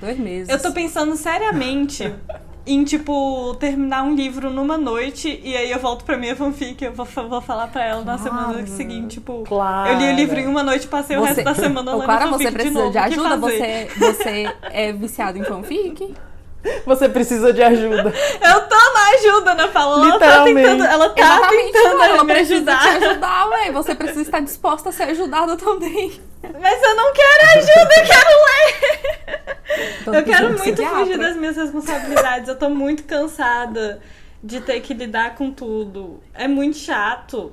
Dois meses. Eu tô pensando seriamente em, tipo, terminar um livro numa noite e aí eu volto pra minha fanfic. Eu vou, vou falar pra ela na semana seguinte, tipo, Clara. eu li o livro em uma noite e passei o resto da semana lendo Clara, fanfic você de precisa novo. de O que ajuda? Você, você é viciado em fanfic? Você precisa de ajuda. Eu tô na ajuda, Ana Paula. Ela tá tentando, ela tá Exatamente, tentando ela me precisa ajudar. te ajudar, ué. Você precisa estar disposta a ser ajudada também. Mas eu não quero ajuda, eu quero ler. Então, eu quero muito psiquiatra. fugir das minhas responsabilidades. Eu tô muito cansada de ter que lidar com tudo. É muito chato.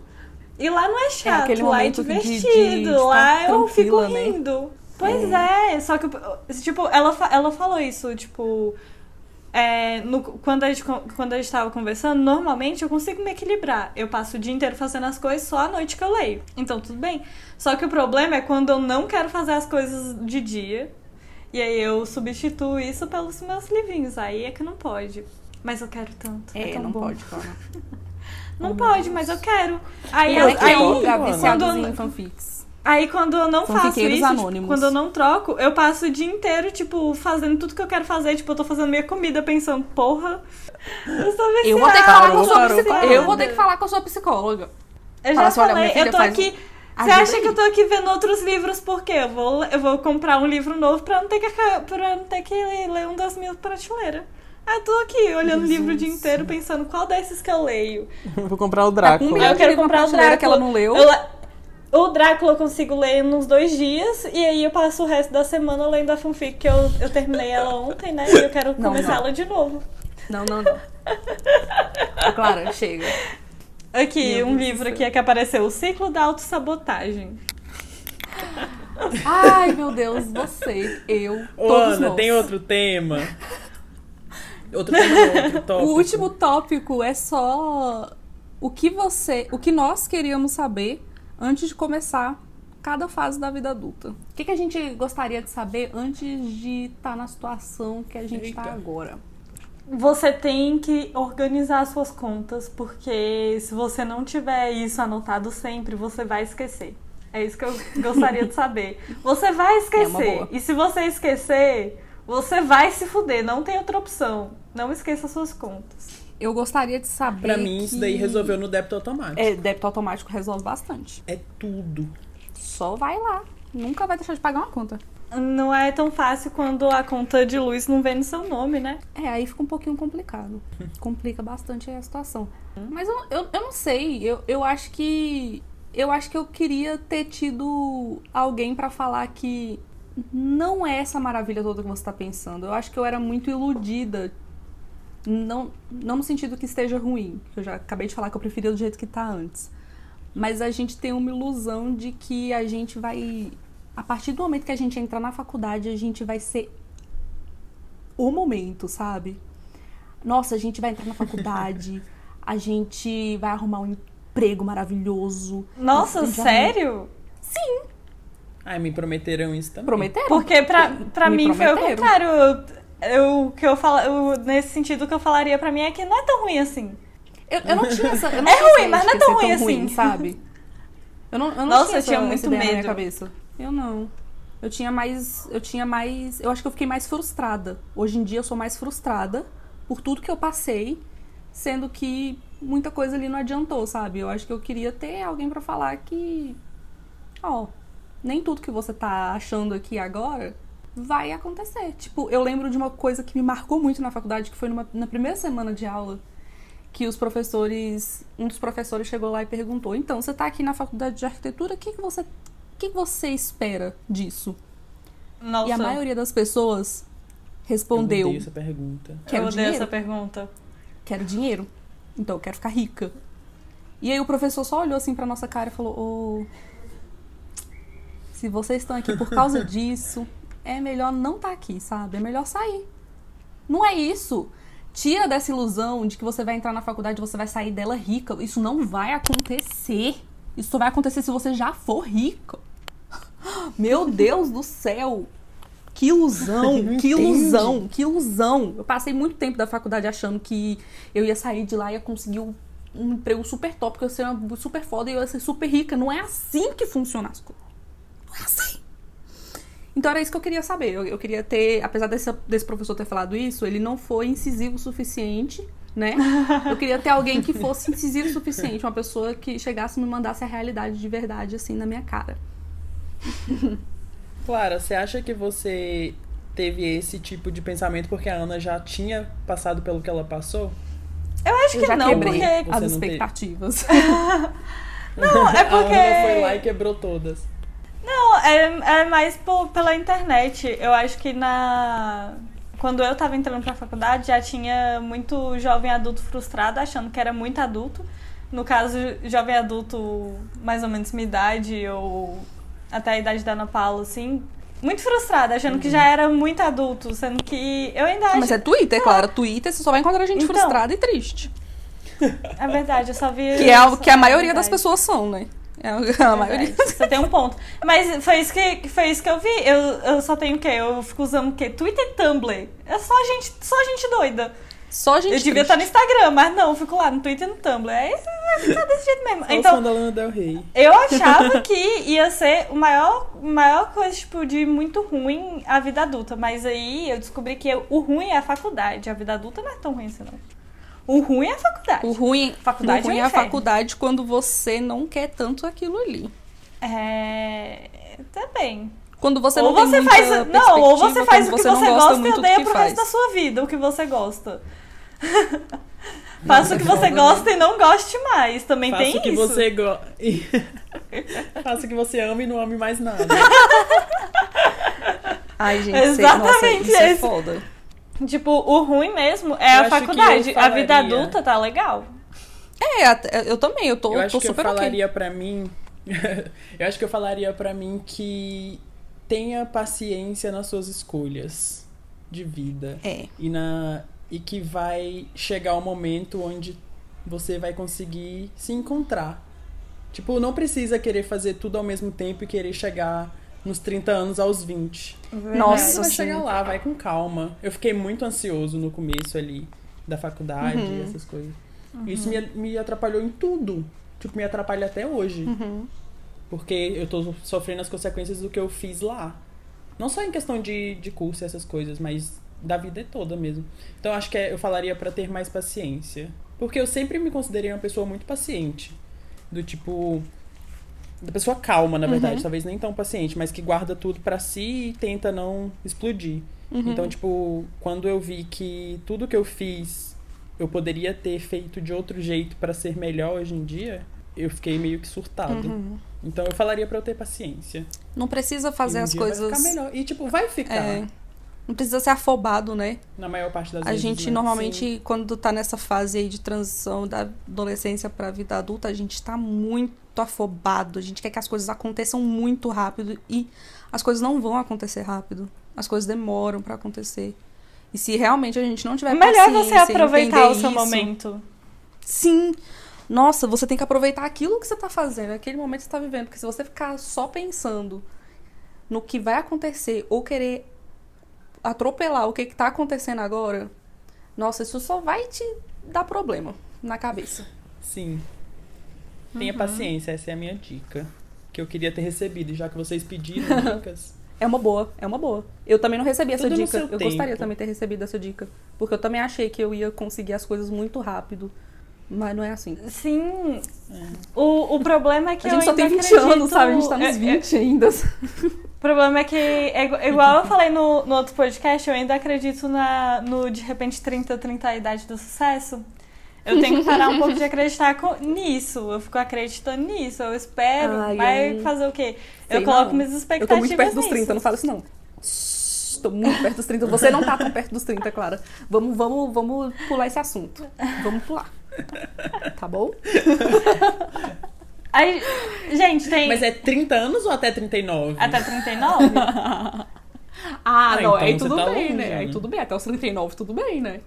E lá não é chato, aquele lá é momento de- de- divertido. de lá eu fico né? rindo. Pois é. só que, tipo, ela, ela falou isso, tipo. É, no- quando, a gente, con- quando a gente tava conversando, normalmente eu consigo me equilibrar. Eu passo o dia inteiro fazendo as coisas só à noite que eu leio. Então, tudo bem. Só que o problema é quando eu não quero fazer as coisas de dia. E aí eu substituo isso pelos meus livrinhos. Aí é que não pode. Mas eu quero tanto. É, É, tão não bom. pode. Não Oh, meu pode, Deus. mas eu quero. Aí, Ela eu, é que é aí, outra, quando viciados eu- em fanfics. Aí quando eu não faço Fanfiqueiros isso, tipo, quando eu não troco, eu passo o dia inteiro, tipo, fazendo tudo que eu quero fazer. Tipo, eu tô fazendo minha comida pensando, porra, eu sou viciada. Eu vou ter que falar com a sua psicóloga. Eu vou ter que falar com a sua psicóloga. Eu Fala já assim, falei, eu tô aqui Você acha que eu tô aqui vendo outros livros por quê? Eu vou, eu vou comprar um livro novo pra não ter que, pra não ter que ler um das minhas prateleiras. Ah, eu tô aqui olhando o livro o dia inteiro pensando qual desses que eu leio. Vou comprar o Tá um Drácula. milhão Eu de quero comprar o prateleira que ela não leu. Eu O Drácula eu consigo ler nos dois dias e aí eu passo o resto da semana lendo a fanfic que eu, eu terminei ela ontem, né? E eu quero Não, começar não. ela de novo. Não, não, não. Ô, Clara, chega. Aqui, Meu um Deus livro aqui é que apareceu, O Ciclo da Autossabotagem. Ai, meu Deus, você, eu, Ô, todos Ana, nós. tem outro tema? Outro tema, outro tópico. O último tópico é só o que você, o que nós queríamos saber antes de começar cada fase da vida adulta. O que, que a gente gostaria de saber antes de estar na situação que a gente está agora? Você tem que organizar suas contas, porque se você não tiver isso anotado sempre, você vai esquecer. É isso que eu gostaria de saber. Você vai É esquecer. boa. e se você esquecer, você vai se fuder. Não tem outra opção. Não esqueça suas contas. Eu gostaria de saber. Pra mim, isso daí que- resolveu no débito automático. É, débito automático resolve bastante. É tudo. Só vai lá. Nunca vai deixar de pagar uma conta. Não é tão fácil quando a conta de luz não vem no seu nome, né? É, aí fica um pouquinho complicado. Complica bastante a situação. Mas eu, eu, eu não sei. Eu, eu acho que. Eu acho que eu queria ter tido alguém pra falar que não é essa maravilha toda que você tá pensando. Eu acho que eu era muito iludida. Não, não no sentido que esteja ruim. que Eu já acabei de falar que eu preferia do jeito que tá antes. Mas a gente tem uma ilusão de que a gente vai. A partir do momento que a gente entrar na faculdade, a gente vai ser o momento, sabe? Nossa, a gente vai entrar na faculdade, a gente vai arrumar um emprego maravilhoso. Nossa, sério? Ai, me prometeram isso também. Prometeram? Porque pra, pra Me mim foi o prometeram. contrário. Eu- que eu falo, eu- nesse sentido o que eu falaria pra mim é que não é tão ruim assim. Eu, eu não tinha essa. Eu não É tinha ruim, mas não é tão ruim assim. sabe? Eu não, eu não Nossa, tinha eu essa, tinha muito essa ideia na minha medo. cabeça. Eu não. Eu tinha mais. Eu tinha mais. Eu acho que eu fiquei mais frustrada. Hoje em dia eu sou mais frustrada por tudo que eu passei, sendo que muita coisa ali não adiantou, sabe? Eu acho que eu queria ter alguém pra falar que. Ó, nem tudo que você tá achando aqui agora vai acontecer. Tipo, eu lembro de uma coisa que me marcou muito na faculdade, que foi numa- na primeira semana de aula, que os professores, um dos professores chegou lá e perguntou: "Então, você tá aqui na faculdade de arquitetura, o que que você, o que que você espera disso?" Nossa, E a maioria das pessoas Eu respondeu: odeio essa pergunta. eu "Quero odeio dinheiro, essa pergunta. quero dinheiro. Então, eu quero ficar rica." E aí o professor só olhou assim pra nossa cara e falou: "Ô, se vocês estão aqui por causa disso, é melhor não estar aqui, sabe? É melhor sair. Não é isso. Tira dessa ilusão de que você vai entrar na faculdade e você vai sair dela rica. Isso não vai acontecer. Isso só vai acontecer se você já for rica. Meu Deus do céu. Que ilusão, que ilusão, que ilusão. Eu passei muito tempo da faculdade achando que eu ia sair de lá e ia conseguir um, emprego super top, que eu ia ser super foda e eu ia ser super rica. Não é assim que funciona as coisas. Não é assim. Então era isso que eu queria saber. Eu, eu queria ter, apesar desse, desse professor ter falado isso, ele não foi incisivo o suficiente, né? Eu queria ter alguém que fosse incisivo o suficiente, uma pessoa que chegasse e me mandasse a realidade de verdade, assim, na minha cara. Clara, você acha que você teve esse tipo de pensamento porque a Ana já tinha passado pelo que ela passou? Eu acho Eu que já não, quebrei porque. as expectativas. Não, é A porque. Ana foi lá e quebrou todas. Não, é, é mais por- pela internet. Eu acho que na. Quando eu tava entrando pra faculdade, já tinha muito jovem adulto frustrado, achando que era muito adulto. No caso, jovem adulto, mais ou menos minha idade, ou até a idade da Ana Paula, assim. Muito frustrada, achando que já era muito adulto, sendo que eu ainda acho. Mas é Twitter, claro. Twitter você só vai encontrar gente Então. frustrada e triste. É verdade, eu só vi. Que é algo que a é maioria das pessoas são, né? É a É maioria. Você tem um ponto. Mas foi isso que, foi isso que eu vi. Eu, eu só tenho o quê? Eu fico usando o quê? Twitter e Tumblr. É só gente, só gente doida. Só gente eu devia triste. estar no Instagram, mas não, eu fico lá no Twitter e no Tumblr. Aí você vai ficar desse jeito mesmo. Só Então, da Lana Del Rey. eu achava que ia ser o maior, maior coisa, tipo, de muito ruim a vida adulta. Mas aí eu descobri que o ruim é a faculdade. A vida adulta não é tão ruim assim, não. O ruim é a faculdade. O ruim, Faculdade o ruim é é, a faculdade quando você não quer tanto aquilo ali. É. Também. Quando você ou não tem você muita faz. Não, ou você faz o que você gosta gosta e odeia pro faz. resto da sua vida, o que você gosta. Faça o que você gosta e não goste mais. Também Faça tem o que isso. você go... Faça o que você ama e não ame mais nada. Ai, gente, Exatamente sei, nossa, isso é foda. Tipo, o ruim mesmo é Eu a faculdade. eu A vida falaria- adulta tá legal. É, eu também, eu tô, eu acho tô que eu falaria pra mim. eu acho que eu falaria pra mim que tenha paciência nas suas escolhas de vida. É. E, na, e que vai chegar o momento onde você vai conseguir se encontrar. Tipo, não precisa querer fazer tudo ao mesmo tempo e querer chegar nos 30 anos aos 20. Nossa, Você vai sim. chegar lá, vai com calma. Eu fiquei muito ansioso no começo ali da faculdade, Uhum. essas coisas. Isso me, me atrapalhou em tudo. Tipo, me atrapalha até hoje. Uhum. Porque eu tô sofrendo as consequências do que eu fiz lá. Não só em questão de, de curso e essas coisas, mas da vida toda mesmo. Então acho que é- eu falaria pra ter mais paciência. Porque eu sempre me considerei uma pessoa muito paciente. Do tipo. Da pessoa calma, na verdade. Talvez nem tão paciente, mas que guarda tudo pra si e tenta não explodir. Então, tipo, quando eu vi que tudo que eu fiz eu poderia ter feito de outro jeito pra ser melhor hoje em dia, eu fiquei meio que surtado. Uhum. Então eu falaria pra eu ter paciência. Não precisa fazer um as dia vai coisas. ficar melhor. E tipo, vai ficar. É, não precisa ser afobado, né? Na maior parte das A vezes. gente né? normalmente, quando tá nessa fase aí de transição da adolescência pra vida adulta, a gente tá muito afobado. A gente quer que as coisas aconteçam muito rápido e as coisas não vão acontecer rápido. As coisas demoram pra acontecer. E se realmente a gente não tiver Melhor você aproveitar o seu isso- momento. Sim. Nossa, você tem que aproveitar aquilo que você tá fazendo, aquele momento que você tá vivendo. Porque se você ficar só pensando no que vai acontecer ou querer atropelar o que, que tá acontecendo agora, nossa, isso só vai te dar problema na cabeça. Sim. Tenha Uhum. paciência, essa é a minha dica. Que eu queria ter recebido, já que vocês pediram dicas. É uma boa, é uma boa. Eu também não recebi essa Tudo dica. Eu tempo. gostaria também de ter recebido essa dica. Porque eu também achei que eu ia conseguir as coisas muito rápido. Mas não é assim. Sim. O, o problema é que A gente só tem ainda 20 anos, acredito- sabe? A gente tá nos é- é- 20 ainda. O problema é que, é igu- igual eu falei no, no outro podcast, eu ainda acredito na, no de repente 30, 30 a idade do sucesso. Eu tenho que parar um pouco de acreditar co- nisso. Eu fico acreditando nisso. Eu espero. Ai, vai eu- fazer o quê? Sei eu coloco não. minhas Eu expectativas. tô muito perto dos nisso. 30, não fala isso não. Shhh, Tô muito perto dos 30. Você não tá tão perto dos 30, Clara. Vamos, vamos, vamos pular esse assunto. Vamos pular. Tá bom? Aí, gente, tem Mas é 30 anos ou até 39? até 39? Ah, Ah, não, então aí tudo tá bem, longe, né? Aí né? tudo bem, até os 39, tudo bem, né?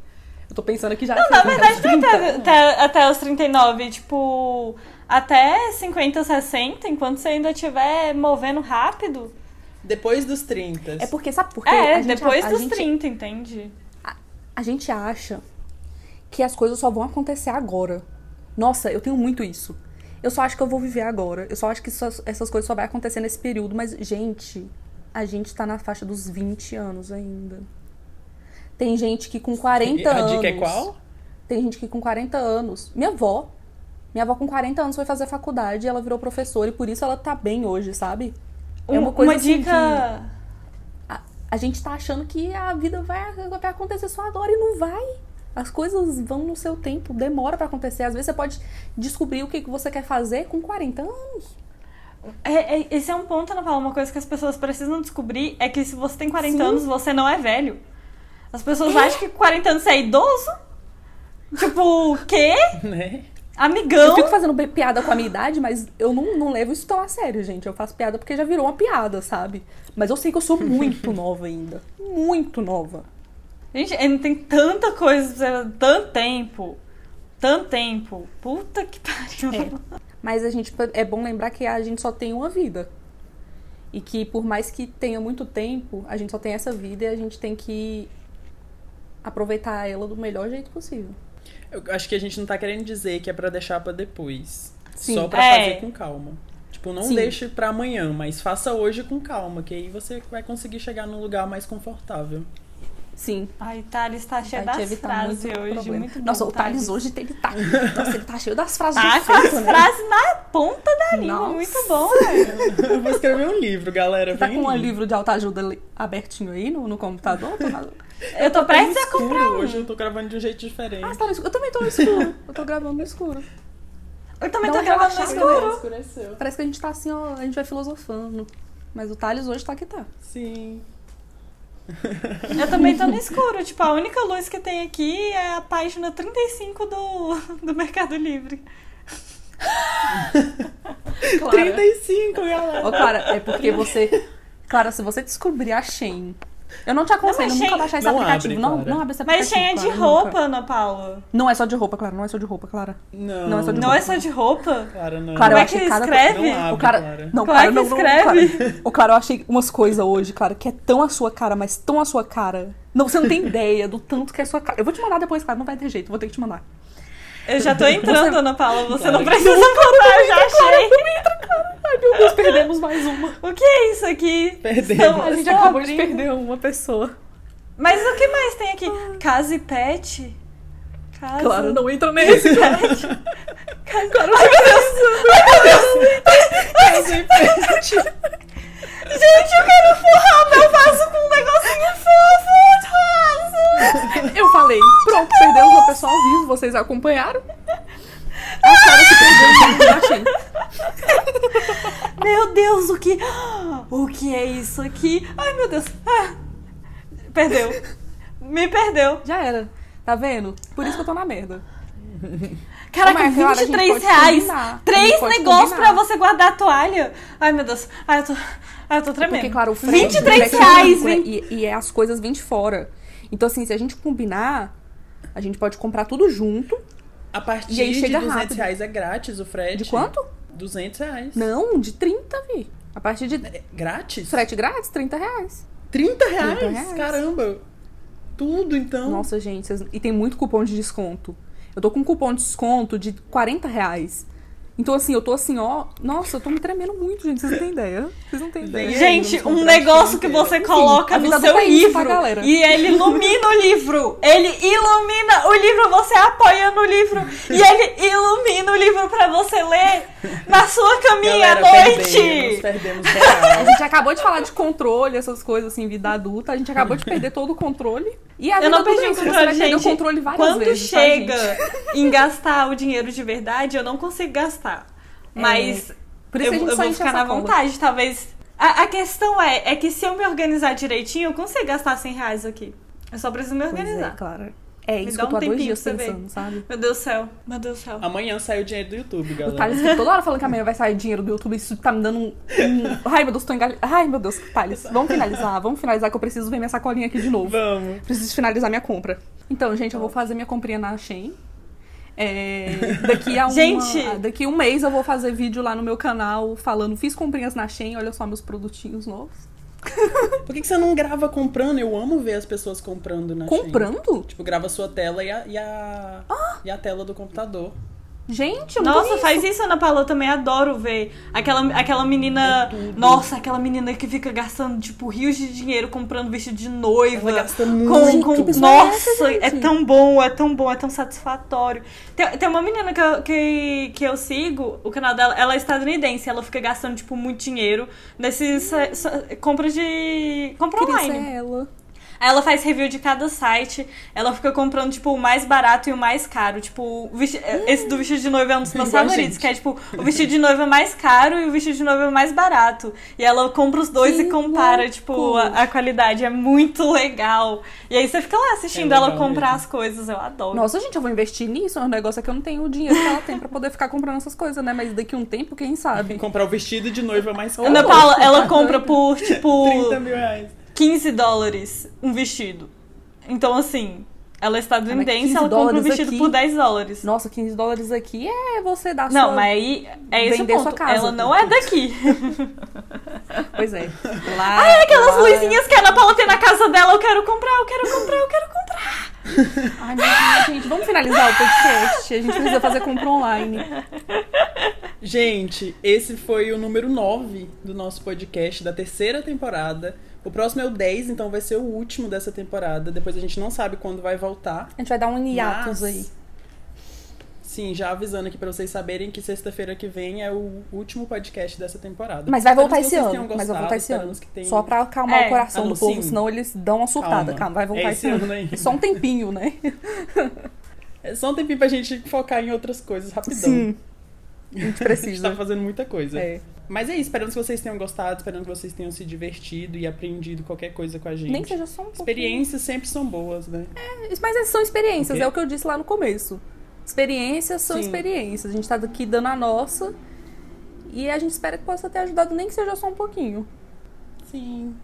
Eu tô pensando aqui já. Não, na verdade, não é até, até, até os 39. Tipo, até 50, 60, enquanto você ainda estiver movendo rápido. Depois dos 30. É porque, sabe por quê? é, A gente- depois a dos gente- 30, entende? A gente acha que as coisas só vão acontecer agora. Nossa, eu tenho muito isso. Eu só acho que eu vou viver agora. Eu só acho que só- essas coisas só vai acontecer nesse período. Mas, gente, a gente tá na faixa dos 20 anos ainda. Tem gente que com 40 A anos. dica é qual? Tem gente que com 40 anos. Minha avó. Minha avó com 40 anos foi fazer faculdade e ela virou professora e por isso ela tá bem hoje, sabe? É uma Um- coisa assim dica. A, a gente tá achando que a vida vai, vai acontecer só agora e não vai. As coisas vão no seu tempo, demora pra acontecer. Às vezes você pode descobrir o que você quer fazer com 40 anos. É, é- esse é um ponto, Ana Paula. Uma coisa que as pessoas precisam descobrir é que se você tem 40 Sim. anos, você não é velho. As pessoas acham que com 40 anos você é idoso. Tipo, o quê? Né? Amigão? Eu fico fazendo pi- piada com a minha idade, mas eu não, não levo isso tão a sério, gente. Eu faço piada porque já virou uma piada, sabe? Mas eu sei que eu sou muito nova ainda. Muito nova. Gente, ainda tem tanta coisa, pra você- tanto tempo. Tanto tempo. Puta que pariu. Mas a gente é bom lembrar que a gente só tem uma vida. E que por mais que tenha muito tempo, a gente só tem essa vida e a gente tem que aproveitar ela do melhor jeito possível. Eu acho que a gente não tá querendo dizer que é pra deixar pra depois. Sim. Só pra É. fazer com calma. Tipo, não Sim. deixe pra amanhã, mas faça hoje com calma, que aí você vai conseguir chegar num lugar mais confortável. Sim. Ai, Thales tá cheio Vai das frases muito hoje. problema. Muito bom, Nossa, o Thales hoje ele tá. Nossa, ele tá cheio das frases Tá de com as né? frases na ponta da língua. Nossa. Muito bom, velho. Eu vou escrever um livro, galera. Tá com um livro de autoajuda abertinho aí no, no computador? Tô Eu tô prestes a comprar um. Hoje eu tô gravando de um jeito diferente. Ah, tá no escuro? Eu também tô no escuro. Eu tô gravando no escuro. Eu também Dá tô gravando no escuro. Escureceu. Parece que a gente tá assim, ó, a gente vai filosofando. Mas o Thales hoje tá que tá. Sim. Eu também tô no escuro. Tipo, a única luz que tem aqui é a página 35 do, do Mercado Livre. 35, galera. Ô, Clara, é porque você. Clara, se você descobrir a Shein. Eu não te aconselho Não, mas nunca Shein- baixar esse Não aplicativo. abre, não, Clara. não abre esse Mas aplicativo. cheia de Clara, nunca. roupa, Ana Paula. Não é só de roupa, Clara. Não é só de roupa, Clara. Não. Não é só de Não é só de roupa? Clara, não. Clara, Como é que cada escreve? Não abre, O cara, Clara. não, Como cara, é que não, não, escreve? Cara, o cara, eu achei umas coisas hoje, cara, que é tão a sua cara, mas tão a sua cara. Não, você não tem ideia do tanto que é a sua cara. Eu vou te mandar depois, cara, não vai ter jeito, vou ter que te mandar. Eu já tô entrando, Ana Paula. Você Claro. não precisa eu já achei. Ai, meu Deus, perdemos mais uma. O que é isso aqui? Perdemos. Estão- A gente acabou de abrindo. perder uma pessoa. Mas o que mais tem aqui? Casa e pet? Casa... Claro, não entra nesse. Casa... Claro, Ai, meu Deus. Gente, eu quero forrar meu vaso com um negocinho fofo, rosa. Eu falei, pronto, perdemos uma pessoa ao vivo, vocês acompanharam? A cara se perdeu, eu achei. Meu Deus, o que... O que é isso aqui? Ai, meu Deus. Ah, Perdeu. Me perdeu. Já era. Tá vendo? Por isso que eu tô na merda. Caraca, Ô, Marca, claro, a gente 23 pode reais. combinar. Três negócios combinar. pra você guardar a toalha. Ai, meu Deus. Ai, eu tô, ai, eu tô tremendo. Porque, claro, o frete, 23 o frete é reais, né? hein? e, e é as coisas vêm de fora. Então, assim, se a gente combinar, a gente pode comprar tudo junto. A partir E aí de chega 200 rápido. reais é grátis o frete. De quanto? 200 reais. Não, de 30, vi. A partir de É Grátis? frete grátis, 30 reais. 30 reais? 30 reais. Caramba. Tudo, então. Nossa, gente, vocês- e tem muito cupom de desconto. Eu tô com um cupom de desconto de 40 reais. Então, assim, eu tô assim, ó. Nossa, eu tô me tremendo muito, gente. Vocês não têm ideia. Vocês não têm ideia. Gente, um negócio que inteiro. você coloca a no seu tá, livro galera? e ele ilumina o livro. Ele ilumina o livro, você apoia no livro e ele ilumina o livro pra você ler na sua caminha Galera, à perdemos, noite. perdemos A real. gente acabou de falar de controle, essas coisas assim, vida adulta. A gente acabou de perder todo o controle. E a Eu não perdi o controle, vai perder o gente. controle várias Quando vezes, tá, chega gente? em gastar o dinheiro de verdade, eu não consigo gastar. Mas Por isso eu, que a gente eu só vou ficar na vontade, talvez. A, a questão é, é que se eu me organizar direitinho, eu consigo gastar 100 reais aqui. Eu só preciso me é, organizar. Clara. É Me isso dá que eu tô um há dois tempinho dias pensando, sabe? Meu Deus do céu. Meu Deus do céu. Amanhã sai o dinheiro do YouTube, O galera. Thales fica toda hora falando que amanhã vai sair dinheiro do YouTube. Isso tá me dando um. um... Ai, meu Deus, tô engalhada. Ai, meu Deus, Thales. Vamos finalizar. Vamos finalizar que eu preciso ver minha sacolinha aqui de novo. Vamos. Preciso finalizar minha compra. Então, gente, eu vou fazer minha comprinha na Shein. É, daqui a uma, Gente! daqui a um mês eu vou fazer vídeo lá no meu canal falando fiz comprinhas na Shein, olha só meus produtinhos novos. Por que, que você não grava comprando? Eu amo ver as pessoas comprando na Shein. Comprando? Tipo, grava a sua tela e a, e a, e a tela do computador. Gente, eu Nossa, faz isso, Ana Paula. Eu também adoro ver. Aquela, aquela menina. É. Nossa, aquela menina que fica gastando, tipo, rios de dinheiro comprando vestido de noiva. Ela gasta Com, muito. com- pessoa é nossa, é gente? tão bom, é tão bom, é tão satisfatório. Tem, tem uma menina que eu, que, que eu sigo, o canal dela, ela é estadunidense, ela fica gastando, tipo, muito dinheiro nesses sa- compras de. compra online. ser ela. Aí ela faz review de cada site, ela fica comprando, tipo, o mais barato e o mais caro. Tipo, o vesti- esse do vestido de noiva é um dos meus Igual favoritos, que é, tipo, o vestido de noiva mais caro e o vestido de noiva mais barato. E ela compra os dois Que e compara, louco! tipo, a, a qualidade. É muito legal. E aí você fica lá assistindo É ela comprar mesmo. as coisas, eu adoro. Nossa, gente, eu vou investir nisso. O negócio é que eu não tenho o dinheiro que ela tem pra poder ficar comprando essas coisas, né? Mas daqui a um tempo, quem sabe? Comprar o vestido de noiva mais caro. Ana Paula, ela compra por, tipo, 30 mil reais. 15 dólares um vestido. Então, assim, ela é estadunidense, 15 ela compra um vestido aqui? por 10 dólares. Nossa, 15 dólares aqui é você dar Não, sua... mas aí é esse o vender ponto. sua casa. Ela não é daqui. Pois é. Lá, Ai, Aquelas luzinhas que a Ana Paula tem na casa dela, eu quero comprar, eu quero comprar, eu quero comprar. Ai, meu Deus, gente, vamos finalizar o podcast. A gente precisa fazer compra online. Gente, esse foi o número 9 do nosso podcast da terceira temporada. O próximo é o 10, então vai ser o último dessa temporada. Depois a gente não sabe quando vai voltar. A gente vai dar um hiatus Mas, aí. Sim, já avisando aqui pra vocês saberem que sexta-feira que vem é o último podcast dessa temporada. Mas vai voltar esse ano. tenham Mas vai gostado, voltar esse ano. Só pra acalmar É. o coração Ah, não, do povo, sim. senão eles dão uma surtada. Calma. Calma, vai voltar É esse esse ano. ano. Só um tempinho, né? É só um tempinho pra gente focar em outras coisas rapidão. Sim. A gente A gente precisa. tá fazendo muita coisa. É. Mas é isso, esperamos que vocês tenham gostado, esperando que vocês tenham se divertido e aprendido qualquer coisa com a gente. Nem que seja só um pouquinho. Experiências sempre são boas, né? Mas essas são experiências, é o que eu disse lá no começo. Experiências são Sim. experiências. A gente tá aqui dando a nossa. E a gente espera que possa ter ajudado, nem que seja só um pouquinho. Sim.